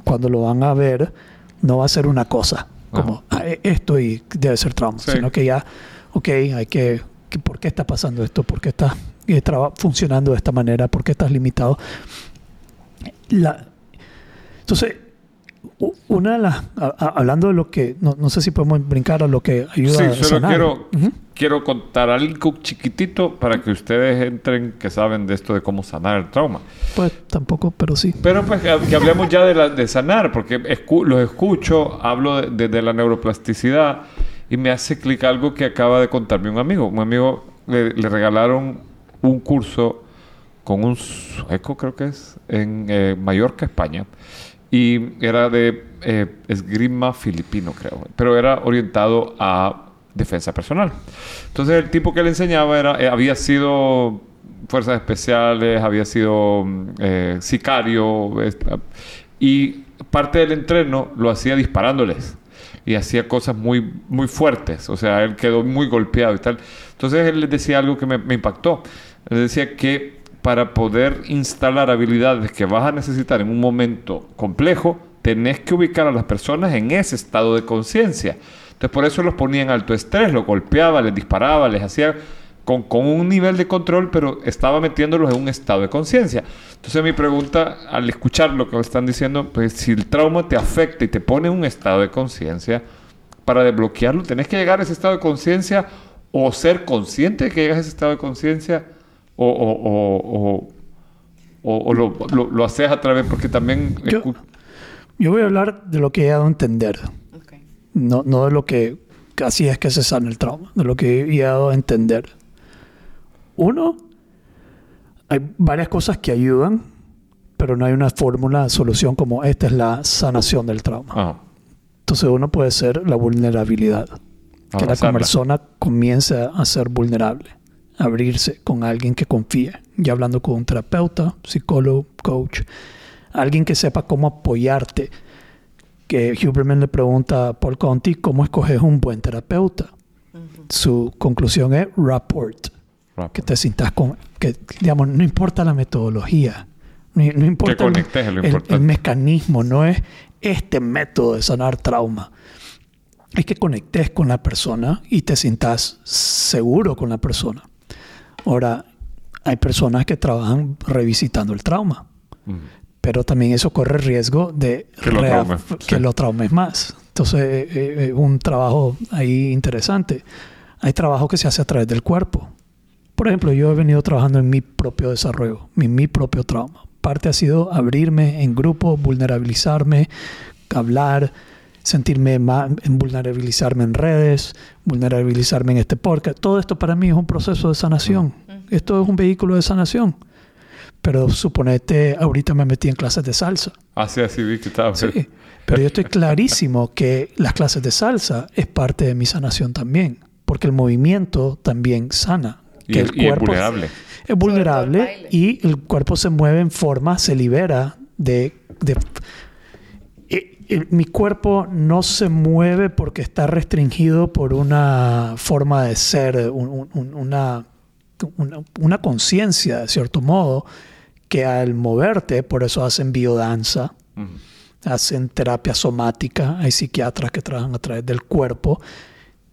cuando lo van a ver, no va a ser una cosa como "Ah, eh, esto y debe ser trauma, Sí. sino que ya, ok, hay que, que- ¿por qué está pasando esto? ¿Por qué está eh, funcionando de esta manera? ¿Por qué estás limitado? la, entonces, una de las, hablando de lo que, no, no sé si podemos brincar a lo que ayuda Sí, a solo quiero, Ujú. quiero contar algo chiquitito para que ustedes entren que saben de esto de cómo sanar el trauma. Pues tampoco, pero sí. Pero pues que, que hablemos ya de, la, de sanar, porque escu- los escucho, hablo de, de- de la neuroplasticidad y me hace clic algo que acaba de contarme un amigo. Un amigo le, le regalaron un curso con un sueco, creo que es, en eh, Mallorca, España. Y era de eh, esgrima filipino, creo. Pero era orientado a defensa personal. Entonces el tipo que le enseñaba era, eh, había sido fuerzas especiales, había sido mm, eh, sicario. y parte del entreno lo hacía disparándoles y hacía cosas muy, muy fuertes. O sea, él quedó muy golpeado y tal. Entonces él les decía algo que me, me impactó. Él decía que para poder instalar habilidades que vas a necesitar en un momento complejo, tenés que ubicar a las personas en ese estado de conciencia. Entonces por eso los ponía en alto estrés, los golpeaba, les disparaba, les hacía con, un nivel de control, pero estaba metiéndolos en un estado de conciencia. Entonces mi pregunta, al escuchar lo que están diciendo, pues si el trauma te afecta y te pone en un estado de conciencia, para desbloquearlo tenés que llegar a ese estado de conciencia o ser consciente de que llegas a ese estado de conciencia o, o, o, o- o- o lo, lo- lo haces a través, porque también... Yo- Yo voy a hablar de lo que he dado a entender, Ok. no, no de lo que así es que se sana el trauma, de lo que he dado a entender. Uno, hay varias cosas que ayudan, pero no hay una fórmula solución como esta es la sanación del trauma. ah, Entonces uno puede ser la vulnerabilidad. Que la abrazarla. persona comience a ser vulnerable, abrirse con alguien que confíe, ya hablando con un terapeuta, psicólogo, coach, alguien que sepa cómo apoyarte. Que Huberman le pregunta a Paul Conti cómo escoges un buen terapeuta. Su conclusión es rapport, Rapport. que te sientas con, que digamos, no importa la metodología, no, no importa el- conectes es lo el- importante. el mecanismo, no es este método de sanar trauma. Es que conectes con la persona y te sientas seguro con la persona. Ahora, hay personas que trabajan revisitando el trauma, Mm. pero también eso corre riesgo de Que lo traumes, que sí. lo traumes más. Entonces, eh, eh, es un trabajo ahí interesante. Hay trabajo que se hace a través del cuerpo. Por ejemplo, yo he venido trabajando en mi propio desarrollo, mi, mi propio trauma. Parte ha sido abrirme en grupo, vulnerabilizarme, hablar, sentirme más, vulnerabilizarme en redes, vulnerabilizarme en este podcast. Todo esto para mí es un proceso de sanación. Esto es un vehículo de sanación. Pero suponete, ahorita me metí en clases de salsa. Así, así vi que estaba. Sí, pero yo estoy clarísimo (laughs) que las clases de salsa es parte de mi sanación también, porque el movimiento también sana. Y, Que es- y es vulnerable. es vulnerable el y el cuerpo se mueve en forma, se libera de... de- mi cuerpo no se mueve porque está restringido por una forma de ser, un- un- un- una, una, una conciencia, de cierto modo, que al moverte, por eso hacen biodanza, Ujú. hacen terapia somática, hay psiquiatras que trabajan a través del cuerpo,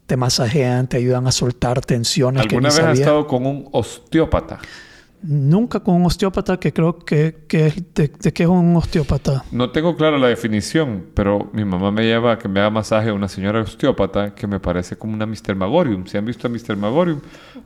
te masajean, te ayudan a soltar tensiones que ¿Alguna ni vez has estado con un osteópata? Nunca con un osteópata, que creo que, que es de, de qué es un osteópata. No tengo clara la definición, pero mi mamá me lleva a que me haga masaje a una señora osteópata que me parece como una Mr. Magorium. Si han visto a Mr. Magorium,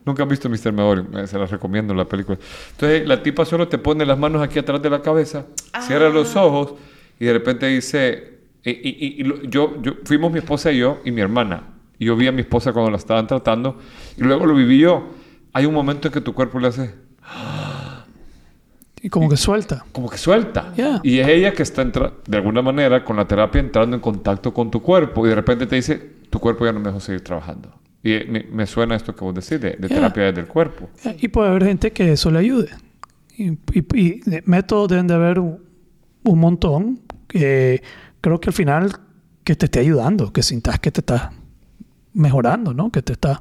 nunca han visto a Mr. Magorium, Eh, se las recomiendo la película. Entonces la tipa solo te pone las manos aquí atrás de la cabeza, cierra los ojos y de repente dice, y, y- y- yo, yo, fuimos mi esposa y yo y mi hermana. Y yo vi a mi esposa cuando la estaban tratando y luego lo viví yo. Hay un momento en que tu cuerpo le hace Y como que suelta. como que suelta. Yeah. Y es ella que está de alguna manera con la terapia entrando en contacto con tu cuerpo y de repente te dice, tu cuerpo ya no me dejó seguir trabajando. Y eh, me, me suena esto que vos decís de, de Yeah. terapia desde el cuerpo. Y puede haber gente que eso le ayude. Y, y- y métodos deben de haber un, un montón. que creo que al final que te esté ayudando, que sintas que te estás mejorando, ¿no? Que te estás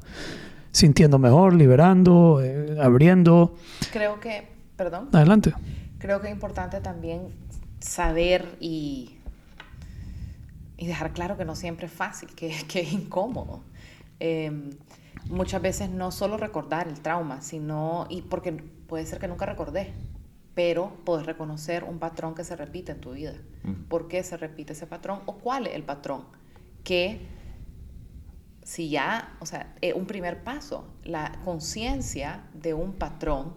sintiendo mejor, liberando, eh, abriendo. Creo que, perdón, Adelante. creo que es importante también saber y, y dejar claro que no siempre es fácil, que, (laughs) que es incómodo. Eh, muchas veces no solo recordar el trauma, sino, y porque puede ser que nunca recordé, pero puedes reconocer un patrón que se repite en tu vida. ¿Por qué se repite ese patrón o cuál es el patrón? Que si ya, o sea, es un primer paso, la conciencia de un patrón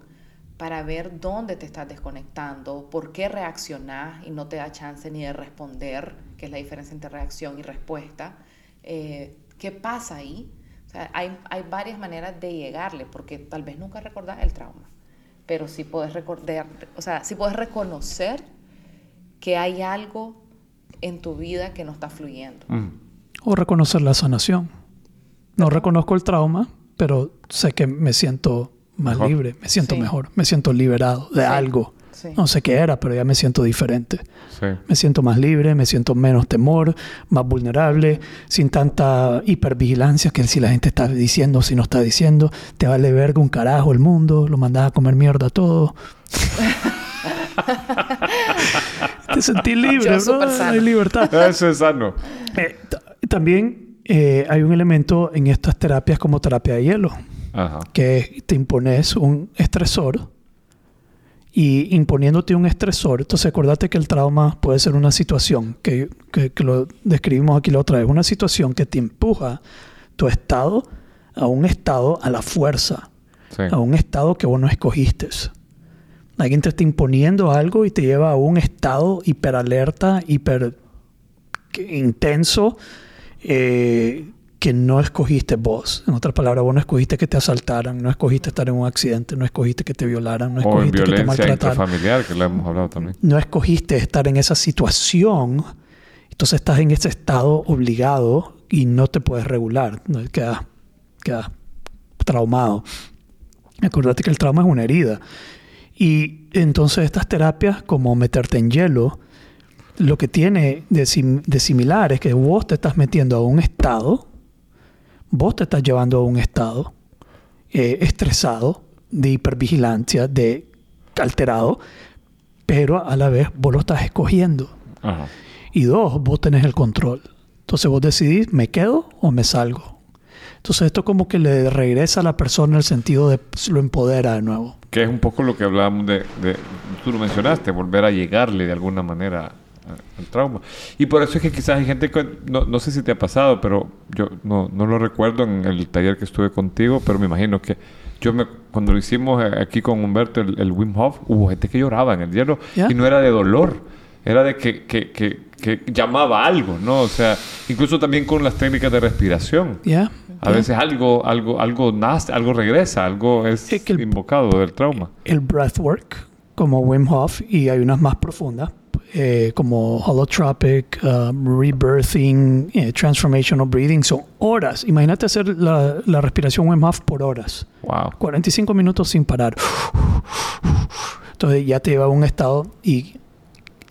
para ver dónde te estás desconectando, por qué reaccionás y no te da chance ni de responder, que es la diferencia entre reacción y respuesta. Eh, ¿Qué pasa ahí? Hay, hay varias maneras de llegarle, porque tal vez nunca recordás el trauma, pero sí puedes recordar, o sea, sí puedes reconocer que hay algo en tu vida que no está fluyendo. Mm. O reconocer la sanación. No reconozco el trauma, pero sé que me siento más Mejor. libre, me siento Sí. mejor, me siento liberado de Sí. algo. Sí. No sé qué era, pero ya me siento diferente. Sí. Me siento más libre, me siento menos temor, más vulnerable, sin tanta hipervigilancia que si la gente está diciendo, si no está diciendo, te vale verga un carajo el mundo, lo mandas a comer mierda a todo. (laughs) te sentí libre, sano. hay libertad. Eso es sano. Eh, también eh, hay un elemento en estas terapias como terapia de hielo, Ajá. que te impones un estresor y imponiéndote un estresor, entonces acordate que el trauma puede ser una situación, que, que- que lo describimos aquí la otra vez, una situación que te empuja tu estado a un estado a la fuerza, Sí. a un estado que vos no escogiste. Alguien te está imponiendo algo y te lleva a un estado hiperalerta, hiper intenso, eh, que no escogiste vos. En otras palabras, vos no escogiste que te asaltaran, no escogiste estar en un accidente, no escogiste que te violaran, no o en escogiste que te maltrataran, intrafamiliar, que lo hemos hablado también. no escogiste estar en esa situación. Entonces estás en ese estado obligado y no te puedes regular. ¿no? Quedas, quedas traumado. Acordate que el trauma es una herida. Y entonces estas terapias, como meterte en hielo, lo que tiene de, sim- de similar es que vos te estás metiendo a un estado, vos te estás llevando a un estado eh, estresado, de hipervigilancia, de alterado, pero a la vez vos lo estás escogiendo. Ajá. Y dos, vos tenés el control. Entonces vos decidís, ¿me quedo o me salgo? Entonces esto como que le regresa a la persona el sentido de lo empodera de nuevo. Que es un poco lo que hablábamos de, de- tú lo mencionaste, volver a llegarle de alguna manera al trauma. Y por eso es que quizás hay gente que, no, no sé si te ha pasado, pero yo no, no lo recuerdo en el taller que estuve contigo, pero me imagino que yo me, cuando lo hicimos aquí con Humberto, el, el Wim Hof, hubo gente que lloraba en el hielo ¿Ya? y no era de dolor, era de que, que, que, que llamaba algo, ¿no? O sea, incluso también con las técnicas de respiración. ¿Ya? A veces algo, algo, algo nace, algo regresa, algo es Es el- invocado del trauma. el breathwork, como Wim Hof, y hay unas más profundas, eh, como holotropic, um, rebirthing, eh, transformational breathing, son horas. Imagínate hacer la, la respiración Wim Hof por horas. Wow. 45 minutos sin parar. Entonces ya te lleva a un estado y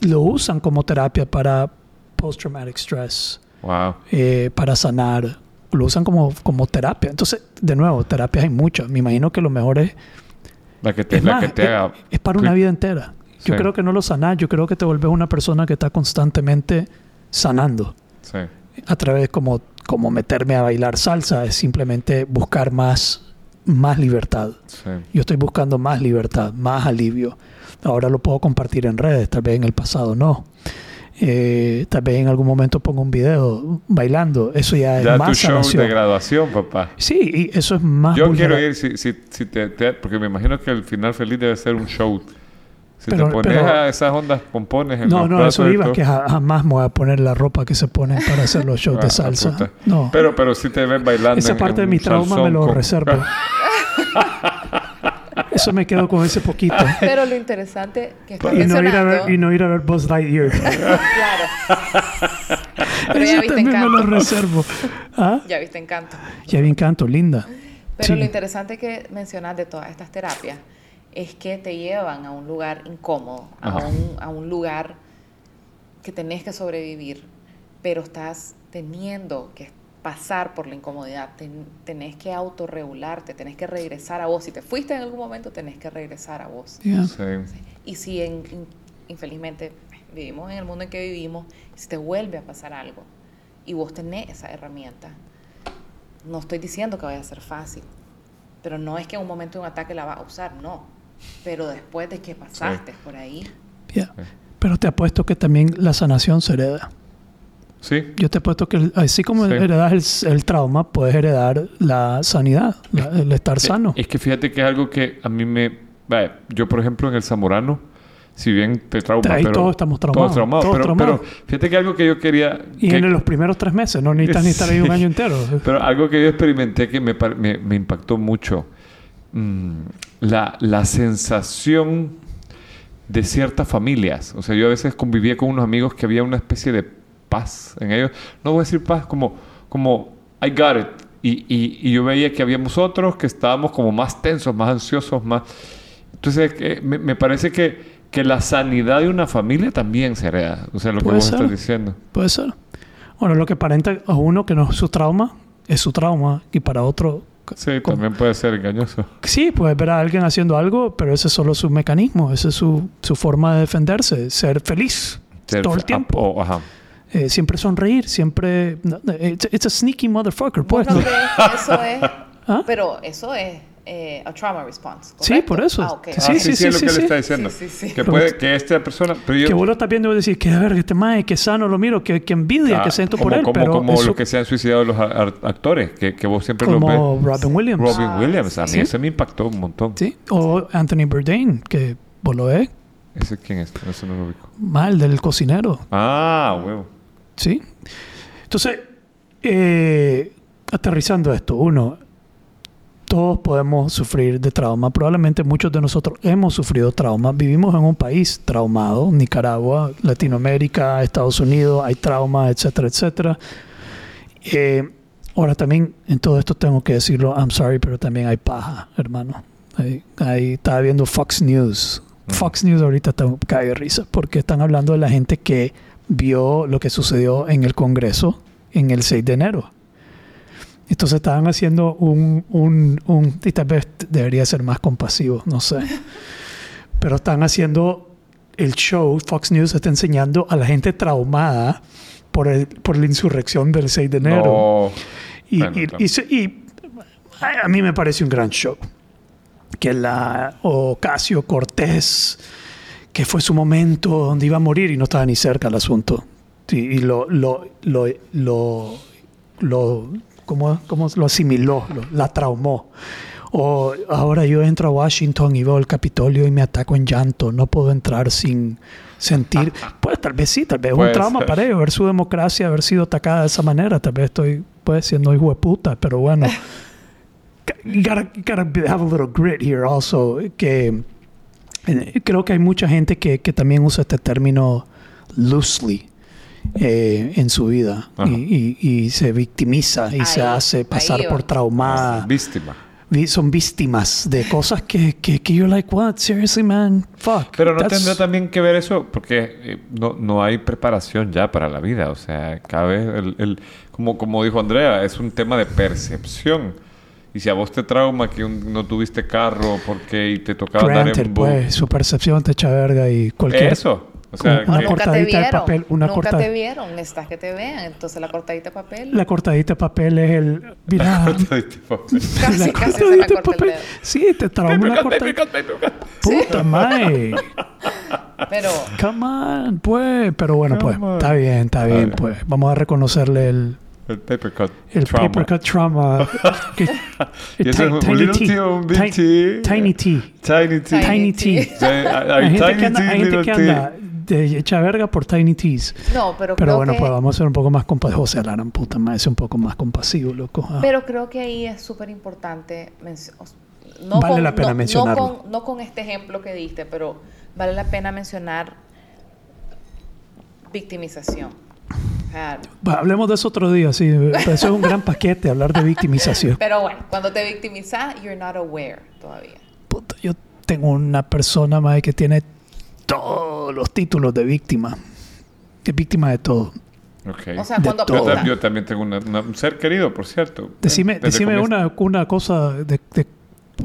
lo usan como terapia para post-traumatic stress, Wow. eh, para sanar. Lo usan como, como terapia. Entonces, de nuevo, terapias hay muchas. Me imagino que lo mejor es La que te, es la más, que te es, haga. es para una vida entera. Yo Sí. creo que no lo sanás, yo creo que te vuelves una persona que está constantemente sanando. Sí. A través como, como meterme a bailar salsa, es simplemente buscar más, más libertad. Sí. Yo estoy buscando más libertad, más alivio. Ahora lo puedo compartir en redes, tal vez en el pasado no. Eh, tal vez en algún momento pongo un video bailando. Eso ya es Ya tu más show sanación. de graduación, papá. Sí, y eso es más Yo quiero ir, si, si, si te, te- porque me imagino que el final feliz debe ser un show. Si Pero- te pones pero- a esas ondas pompones en No, los no, eso iba, todo. que ja- jamás me voy a poner la ropa que se ponen para hacer los (laughs) shows Ah, de salsa. puta. No, Pero, pero si te ven bailando. esa en- parte en de mi trauma me lo con- reservo. (laughs) Eso me quedo con ese poquito. Pero lo interesante que está y, no ir a ver, y no ir a ver Buzz Lightyear. (laughs) Claro. Pero ya Eso viste también me lo Encanto. reservo. ¿Ah? Ya viste Encanto. Ya vi Encanto, linda. Pero Sí. lo interesante que mencionas de todas estas terapias es que te llevan a un lugar incómodo, a un, a un lugar que tenés que sobrevivir, pero estás teniendo que pasar por la incomodidad, ten- tenés que autorregularte, tenés que regresar a vos. Si te fuiste en algún momento, tenés que regresar a vos. Sí. Y si en- in- infelizmente vivimos en el mundo en que vivimos, si te vuelve a pasar algo y vos tenés esa herramienta, no estoy diciendo que vaya a ser fácil, pero no es que en un momento de un ataque la vas a usar, no. Pero después de que pasaste por ahí, Ya. Pero te apuesto que también la sanación se hereda. Sí. Yo te apuesto que así como Sí. heredas el, el trauma, puedes heredar la sanidad, la- el estar sano. Es que fíjate que es algo que a mí me... vaya, yo, por ejemplo, en el Zamorano, si bien te trauma, Ahí pero... todos estamos traumados, Todos traumados, todos pero, traumados. pero fíjate que algo que yo quería... Y que- en los primeros tres meses, no necesitas ni estar ahí un Sí. año entero. Pero algo que yo experimenté que me, me, me impactó mucho, mm, la, la sensación de ciertas familias. O sea, yo a veces convivía con unos amigos que había una especie de paz en ellos. No voy a decir paz, como, como I got it. Y, y- y yo veía que habíamos otros que estábamos como más tensos, más ansiosos, más... Entonces, eh, me, me parece que, que la sanidad de una familia también se hereda. O sea, lo que vos ser. estás diciendo. Puede ser. Bueno, lo que aparenta a uno que no es su trauma, es su trauma. Y para otro, Sí, Como- también puede ser engañoso. sí, puedes ver a alguien haciendo algo, pero ese es solo su mecanismo, esa es su, su forma de defenderse, ser feliz Ser- todo el ah, tiempo. oh, ajá. Eh, siempre sonreír, siempre... no, It's, it's a sneaky motherfucker, pues. ¿vos no ¿no? crees que eso es, (laughs) ¿Ah? pero eso es eh, a trauma response. Sí, por eso. Ah. Sí, Ah, sí, sí, es lo sí, que sí. le está diciendo. Sí, sí, sí. Que puede que esta persona, pero yo Que vos lo estás viendo y vos decís, que verga, este mae, que sano lo miro, que, que envidia, Ah, que siento como, por él, como, pero como eso- los que se han suicidado los actores, que, que vos siempre como ves. Robin Williams. Robin Ah, Williams, a mí sí. ese me impactó un montón. Sí, o Anthony Bourdain, que vos lo ves, ¿Ese quién es? Ese no lo ubico. mal del cocinero. Ah, huevo. ¿Sí? Entonces, eh, aterrizando esto, uno, todos podemos sufrir de trauma. Probablemente muchos de nosotros hemos sufrido trauma. Vivimos en un país traumado, Nicaragua, Latinoamérica, Estados Unidos, hay trauma, etcétera, etcétera. Eh, ahora también en todo esto tengo que decirlo, I'm sorry, pero también hay paja, hermano. Ahí, ahí estaba viendo Fox News. Mm. Fox News ahorita está cae de risa porque están hablando de la gente que vio lo que sucedió en el Congreso en el 6 de enero. Entonces estaban haciendo un, un, un y tal vez debería ser más compasivo, no sé. (laughs) Pero están haciendo el show, Fox News está enseñando a la gente traumada por, el, por la insurrección del 6 de enero. No. Y, Bueno, y- claro. y se- y a, mí me parece un gran show. Que la Ocasio Cortés, que fue su momento donde iba a morir y no estaba ni cerca el asunto. Y lo, lo, lo, lo, lo, ¿cómo, cómo lo asimiló? Lo- la traumó. O ahora yo entro a Washington y veo el Capitolio y me ataco en llanto. No puedo entrar sin sentir. (laughs) Pues tal vez sí, tal vez es un trauma ser. para ellos, ver su democracia, haber sido atacada de esa manera. Tal vez estoy pues siendo hijo de puta, pero bueno. (laughs) you gotta, you gotta have a little grit here also. Que eh, creo que hay mucha gente que, que también usa este término loosely eh, en su vida y, y- y se victimiza y se Ahí, hace pasar por traumada. Víctima. Vi- Son víctimas de cosas que, que, que you're like, what? Seriously, man? Fuck. Pero no That's- tendrá también que ver eso, porque eh, no, no hay preparación ya para la vida. O sea, cada vez, el, el- como, como dijo Andrea, es un tema de percepción. Y si a vos te trauma que un- no tuviste carro porque y te tocaba Granted, en bu- pues, su percepción te echa verga y cualquier... Eso. O sea, Una que- cortadita de papel, una nunca corta- te vieron. Necesitas que te vean. Entonces la cortadita de papel. La cortadita de papel es el... Mira, casi, (laughs) la casi se cortadita me de papel. Sí, te trauma una cortadita. Puta madre. Pero Come on, pues. Pero bueno, pues. On. Está bien, está bien, bien. pues. Vamos a reconocerle el, El paper cut. el trauma. paper cut trauma. (laughs) que- Y eso es un Tiny little T. O un big T. Tiny T. Tiny T. Tiny T. Hay- gente tiny que anda, que de hecha verga por Tiny T's. no, pero, Pero creo bueno, que, pues vamos a ser un poco más compasivos. José Alarán, puta madre, es un poco más compasivo, loco. Ah. Pero creo que ahí es súper importante. No Vale con, la pena no- no mencionarlo. con- no con este ejemplo que diste, pero vale la pena mencionar victimización. Hablemos de eso otro día, sí. Eso es un gran paquete, hablar de victimización. pero bueno, cuando te victimizas, you're not aware todavía. Puta, yo tengo una persona más que tiene todos los títulos de víctima. Es víctima de todo. Ok. O sea, De cuando todo. yo, yo también tengo una- una- un ser querido, por cierto. Decime, decime una, una cosa de, de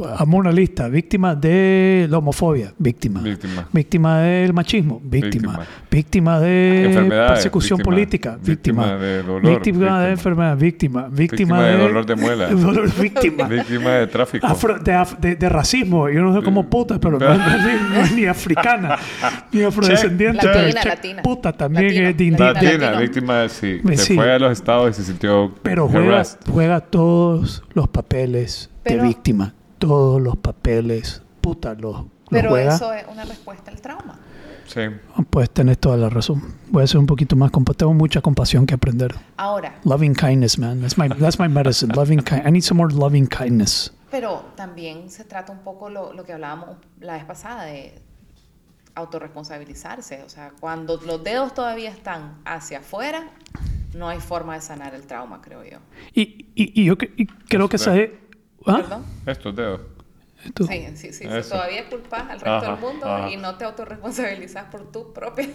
Hagamos una lista. Víctima de la homofobia. Víctima. Víctima. Víctima del machismo. Víctima. Víctima. Víctima de persecución víctima. política. Víctima. Víctima de dolor, Víctima víctima. de enfermedad. Víctima. Víctima, Víctima de dolor de muela. (laughs) dolor- víctima. Víctima de tráfico. Afro- de, af- de- de racismo. Yo no sé cómo puta, pero no, es (laughs) ni, no es ni africana, ni afrodescendiente. Check. pero Latina, check. latina. Puta, también Latino. es de Latina. indígena. Latina, latino. víctima de sí. Se sí. fue a los estados y se sintió Pero juega, harassed. juega todos los papeles Pero- de víctima. Todos los papeles. Puta, los, los Pero juega. eso es una respuesta al trauma. Sí. Pues tenés toda la razón. Voy a ser un poquito más compa Tengo mucha compasión que aprender. Ahora, Loving kindness, man. That's my, that's my medicine. (laughs) Loving I need some more loving kindness. pero también se trata un poco lo, lo que hablábamos la vez pasada de autorresponsabilizarse. O sea, cuando los dedos todavía están hacia afuera, no hay forma de sanar el trauma, creo yo. Y, y, y yo y creo que se... ¿Ah? ¿Perdón? Estos dedos. Esto- Sí, sí, sí. Si Eso. todavía culpas al resto Ajá, del mundo ajá. y no te autorresponsabilizas por tu propia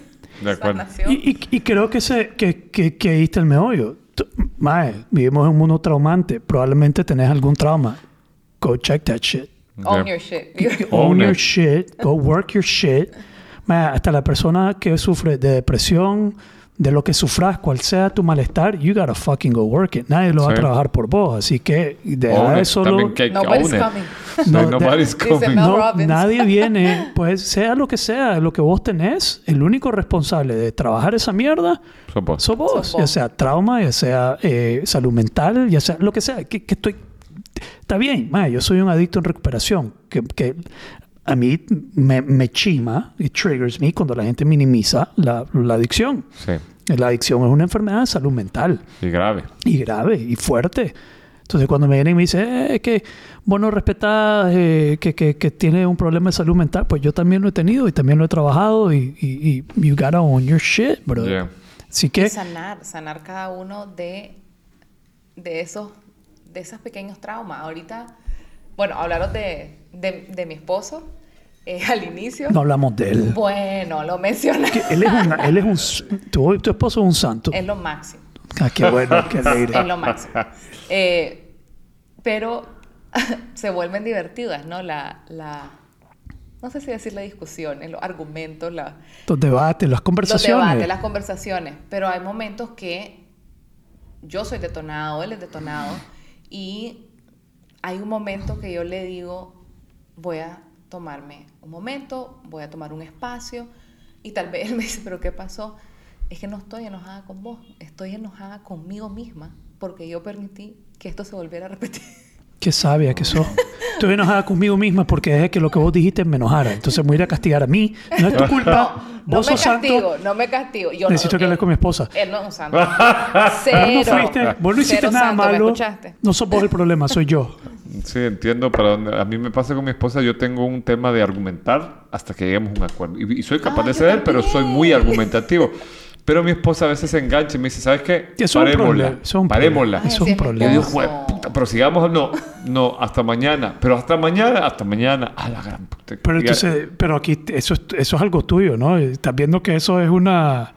De sanación. Y, y- y creo que, se, que, que, que ahí está el meollo. Tú- Mae, vivimos en un mundo traumante. Probablemente tenés algún trauma. Go check that shit. Own Yeah. your shit. Own (laughs) Own your it. shit. Go work your shit. Mae, hasta la persona que sufre de depresión, de lo que sufras, cual sea tu malestar, you gotta fucking go work it. Nadie lo va a Sí. trabajar por vos. Así que deja de solo... Que hay que Nobody's coming. Sí, No, nobody's coming. No, nadie (laughs) viene, pues sea lo que sea, lo que vos tenés, el único responsable de trabajar esa mierda Sos vos. sos vos, Sos vos. ya sea trauma, ya sea eh, salud mental, ya sea lo que sea, que, que estoy... Está bien, ma, yo soy un adicto en recuperación, que, que a mí me, me chima y triggers me cuando la gente minimiza la, la adicción. Sí. La adicción es una enfermedad de salud mental Y grave. y grave y fuerte. Entonces cuando me vienen y me dicen eh, que vos no respetás eh, que, que, que tiene un problema de salud mental, pues yo también lo he tenido y también lo he trabajado y, y, y you gotta own your shit, bro. Yeah. Así Y que sanar, sanar cada uno de, de esos de esos pequeños traumas. Ahorita, bueno, hablaros de, de, de mi esposo eh, (laughs) al inicio. no hablamos de él. Bueno, lo mencioné. Que él es, una- él es un... Tu, tu esposo es un santo. Es lo máximo. Ah, qué bueno, qué (laughs) alegre. Es lo máximo. Eh, pero (laughs) se vuelven divertidas, ¿no? La, la, no sé si decir la discusión, los argumentos, la, Los debates, las los conversaciones. debates, las conversaciones. Pero hay momentos que yo soy detonado, él es detonado, y hay un momento que yo le digo, voy a tomarme un momento, voy a tomar un espacio, y tal vez él me dice, pero ¿qué pasó? Es que no estoy enojada con vos, estoy enojada conmigo misma, porque yo permití que esto se volviera a repetir. Qué sabia que sos. Estoy enojada conmigo misma porque dejé que lo que vos dijiste me enojara. Entonces me voy a ir a castigar a mí. No es tu culpa. No vos me sos santo. castigo, no me castigo. Yo no- Necesito que él- hables con mi esposa. Él no es un santo. (laughs) Vos Cero. no fuiste, vos no hiciste nada santo, ¿me malo. escuchaste? No sos vos el problema, soy yo. Sí, entiendo para dónde. A mí me pasa con mi esposa, yo tengo un tema de argumentar hasta que lleguemos a un acuerdo. Y, y soy capaz Ah, de ceder, pero soy muy argumentativo. Pero mi esposa a veces se engancha y me dice, ¿sabes qué? Eso es Parémosla. es un Parémosla. problema. Es un. Yo digo, esposo. "Jue- puta, pero sigamos, no, no, hasta mañana. Pero hasta mañana, hasta mañana. A la gran puta. Pero entonces, pero aquí eso es, eso es algo tuyo, ¿no? Estás viendo que eso es una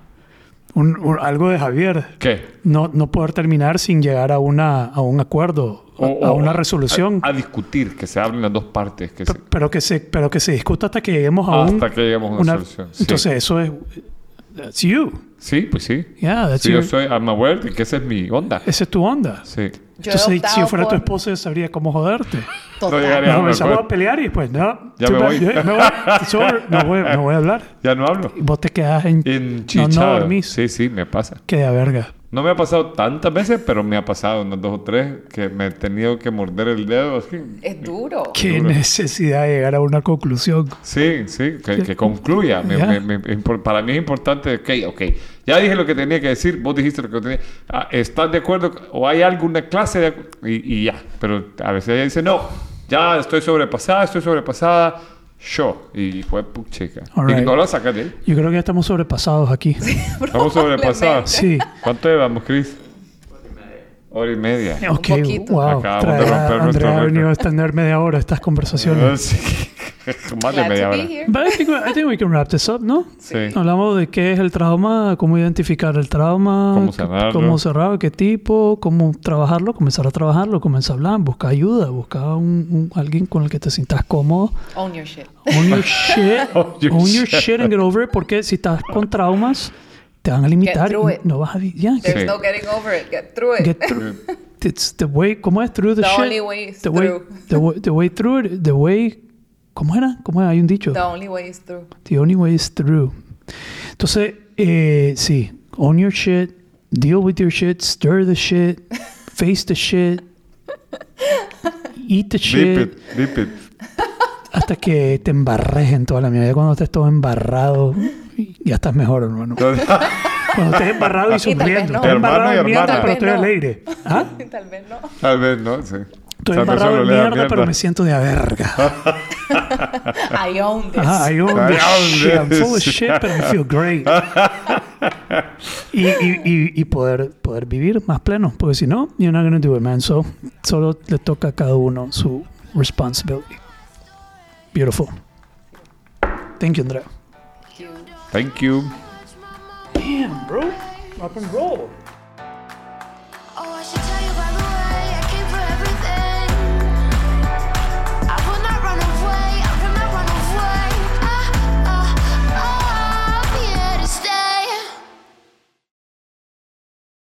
un- un- algo de Javier. ¿Qué? No, no poder terminar sin llegar a una a un acuerdo, O- a una resolución. A, a discutir, que se hablen las dos partes. Que se- pero que se pero que se discuta hasta que lleguemos a un Hasta que lleguemos a una solución, sí. Entonces eso es that's you. sí, pues sí. Yeah, that's Sí, yo your- soy, I'm aware de que esa es mi onda. esa es tu onda. Sí. Yo Entonces, si yo fuera tu por- esposa, yo sabría cómo joderte. Total. No llegaría Nos a un comenzamos a pelear y después, no. Ya me voy. yo- me voy. (laughs) No voy, no voy a hablar. Ya no hablo. Y vos te quedas en... En no, no dormís. Sí, sí, me pasa. Que de verga. No me ha pasado tantas veces, pero me ha pasado unas dos o tres que me he tenido que morder el dedo. así. Es duro. Qué Duro. necesidad de llegar a una conclusión. Sí, sí, que, que concluya. Me- Ya. me- me- impor- para mí es importante, ok, ok, ya dije lo que tenía que decir, vos dijiste lo que tenía. Ah, ¿Estás de acuerdo? ¿O hay alguna clase de y, y ya. Pero a veces ella dice, no, ya estoy sobrepasada, estoy sobrepasada. Yo. Y fue puchica. All Y right. no la sacas de ahí. Yo creo que ya estamos sobrepasados aquí. (laughs) Estamos sobrepasados. Sí. ¿Cuánto llevamos, Chris? Hora y media. Ok, poquito. wow. Acabamos de a romper nuestro Andrea ha venido a extender media hora estas conversaciones. (laughs) sí. (laughs) Más de media hora. But I think, I think we can wrap this up, ¿no? Sí. Hablamos de qué es el trauma, cómo identificar el trauma, Cómo c- sanarlo. cómo cerrarlo, qué tipo, cómo trabajarlo, comenzar a trabajarlo, comenzar a hablar, buscar ayuda, buscar un, un- alguien con el que te sientas cómodo. Own your shit. Own your (laughs) shit. Own your shit and get over it. Porque si estás con traumas, te van a limitar. through y it. no vas a... yeah, There's Sí. no getting over it. Get through it. get through. (laughs) It's the way... ¿Cómo es? Through the, The shit. only way is the way, through. The way, the way through it. The way... ¿Cómo era? ¿Cómo era? Hay un dicho. The only way is through. The only way is through. Entonces, eh, sí, own your shit, deal with your shit, stir the shit, (laughs) face the shit, eat the shit, it, deep it. hasta que te embarres en toda la mierda. Ya Cuando estés todo embarrado, ya estás mejor, hermano. Cuando estés embarrado y sonriendo. no. Estoy embarrado Hermano y de mierda, hermana. pero estoy Tal vez no. alegre. ¿Ah? (laughs) Tal vez no. Tal vez no, sí. Estoy embarrado de persona le da mierda, pero me siento de a verga. I own this. Ajá, I own I this own shit. I'm full of this. shit, but I feel great. (laughs) y, y, y, y poder, poder vivir más pleno, porque si no, you're not gonna do it, man. So, solo le toca a cada uno su responsibility. Beautiful. Thank you, Andrea. Thank you. Damn, bro. Rock and roll.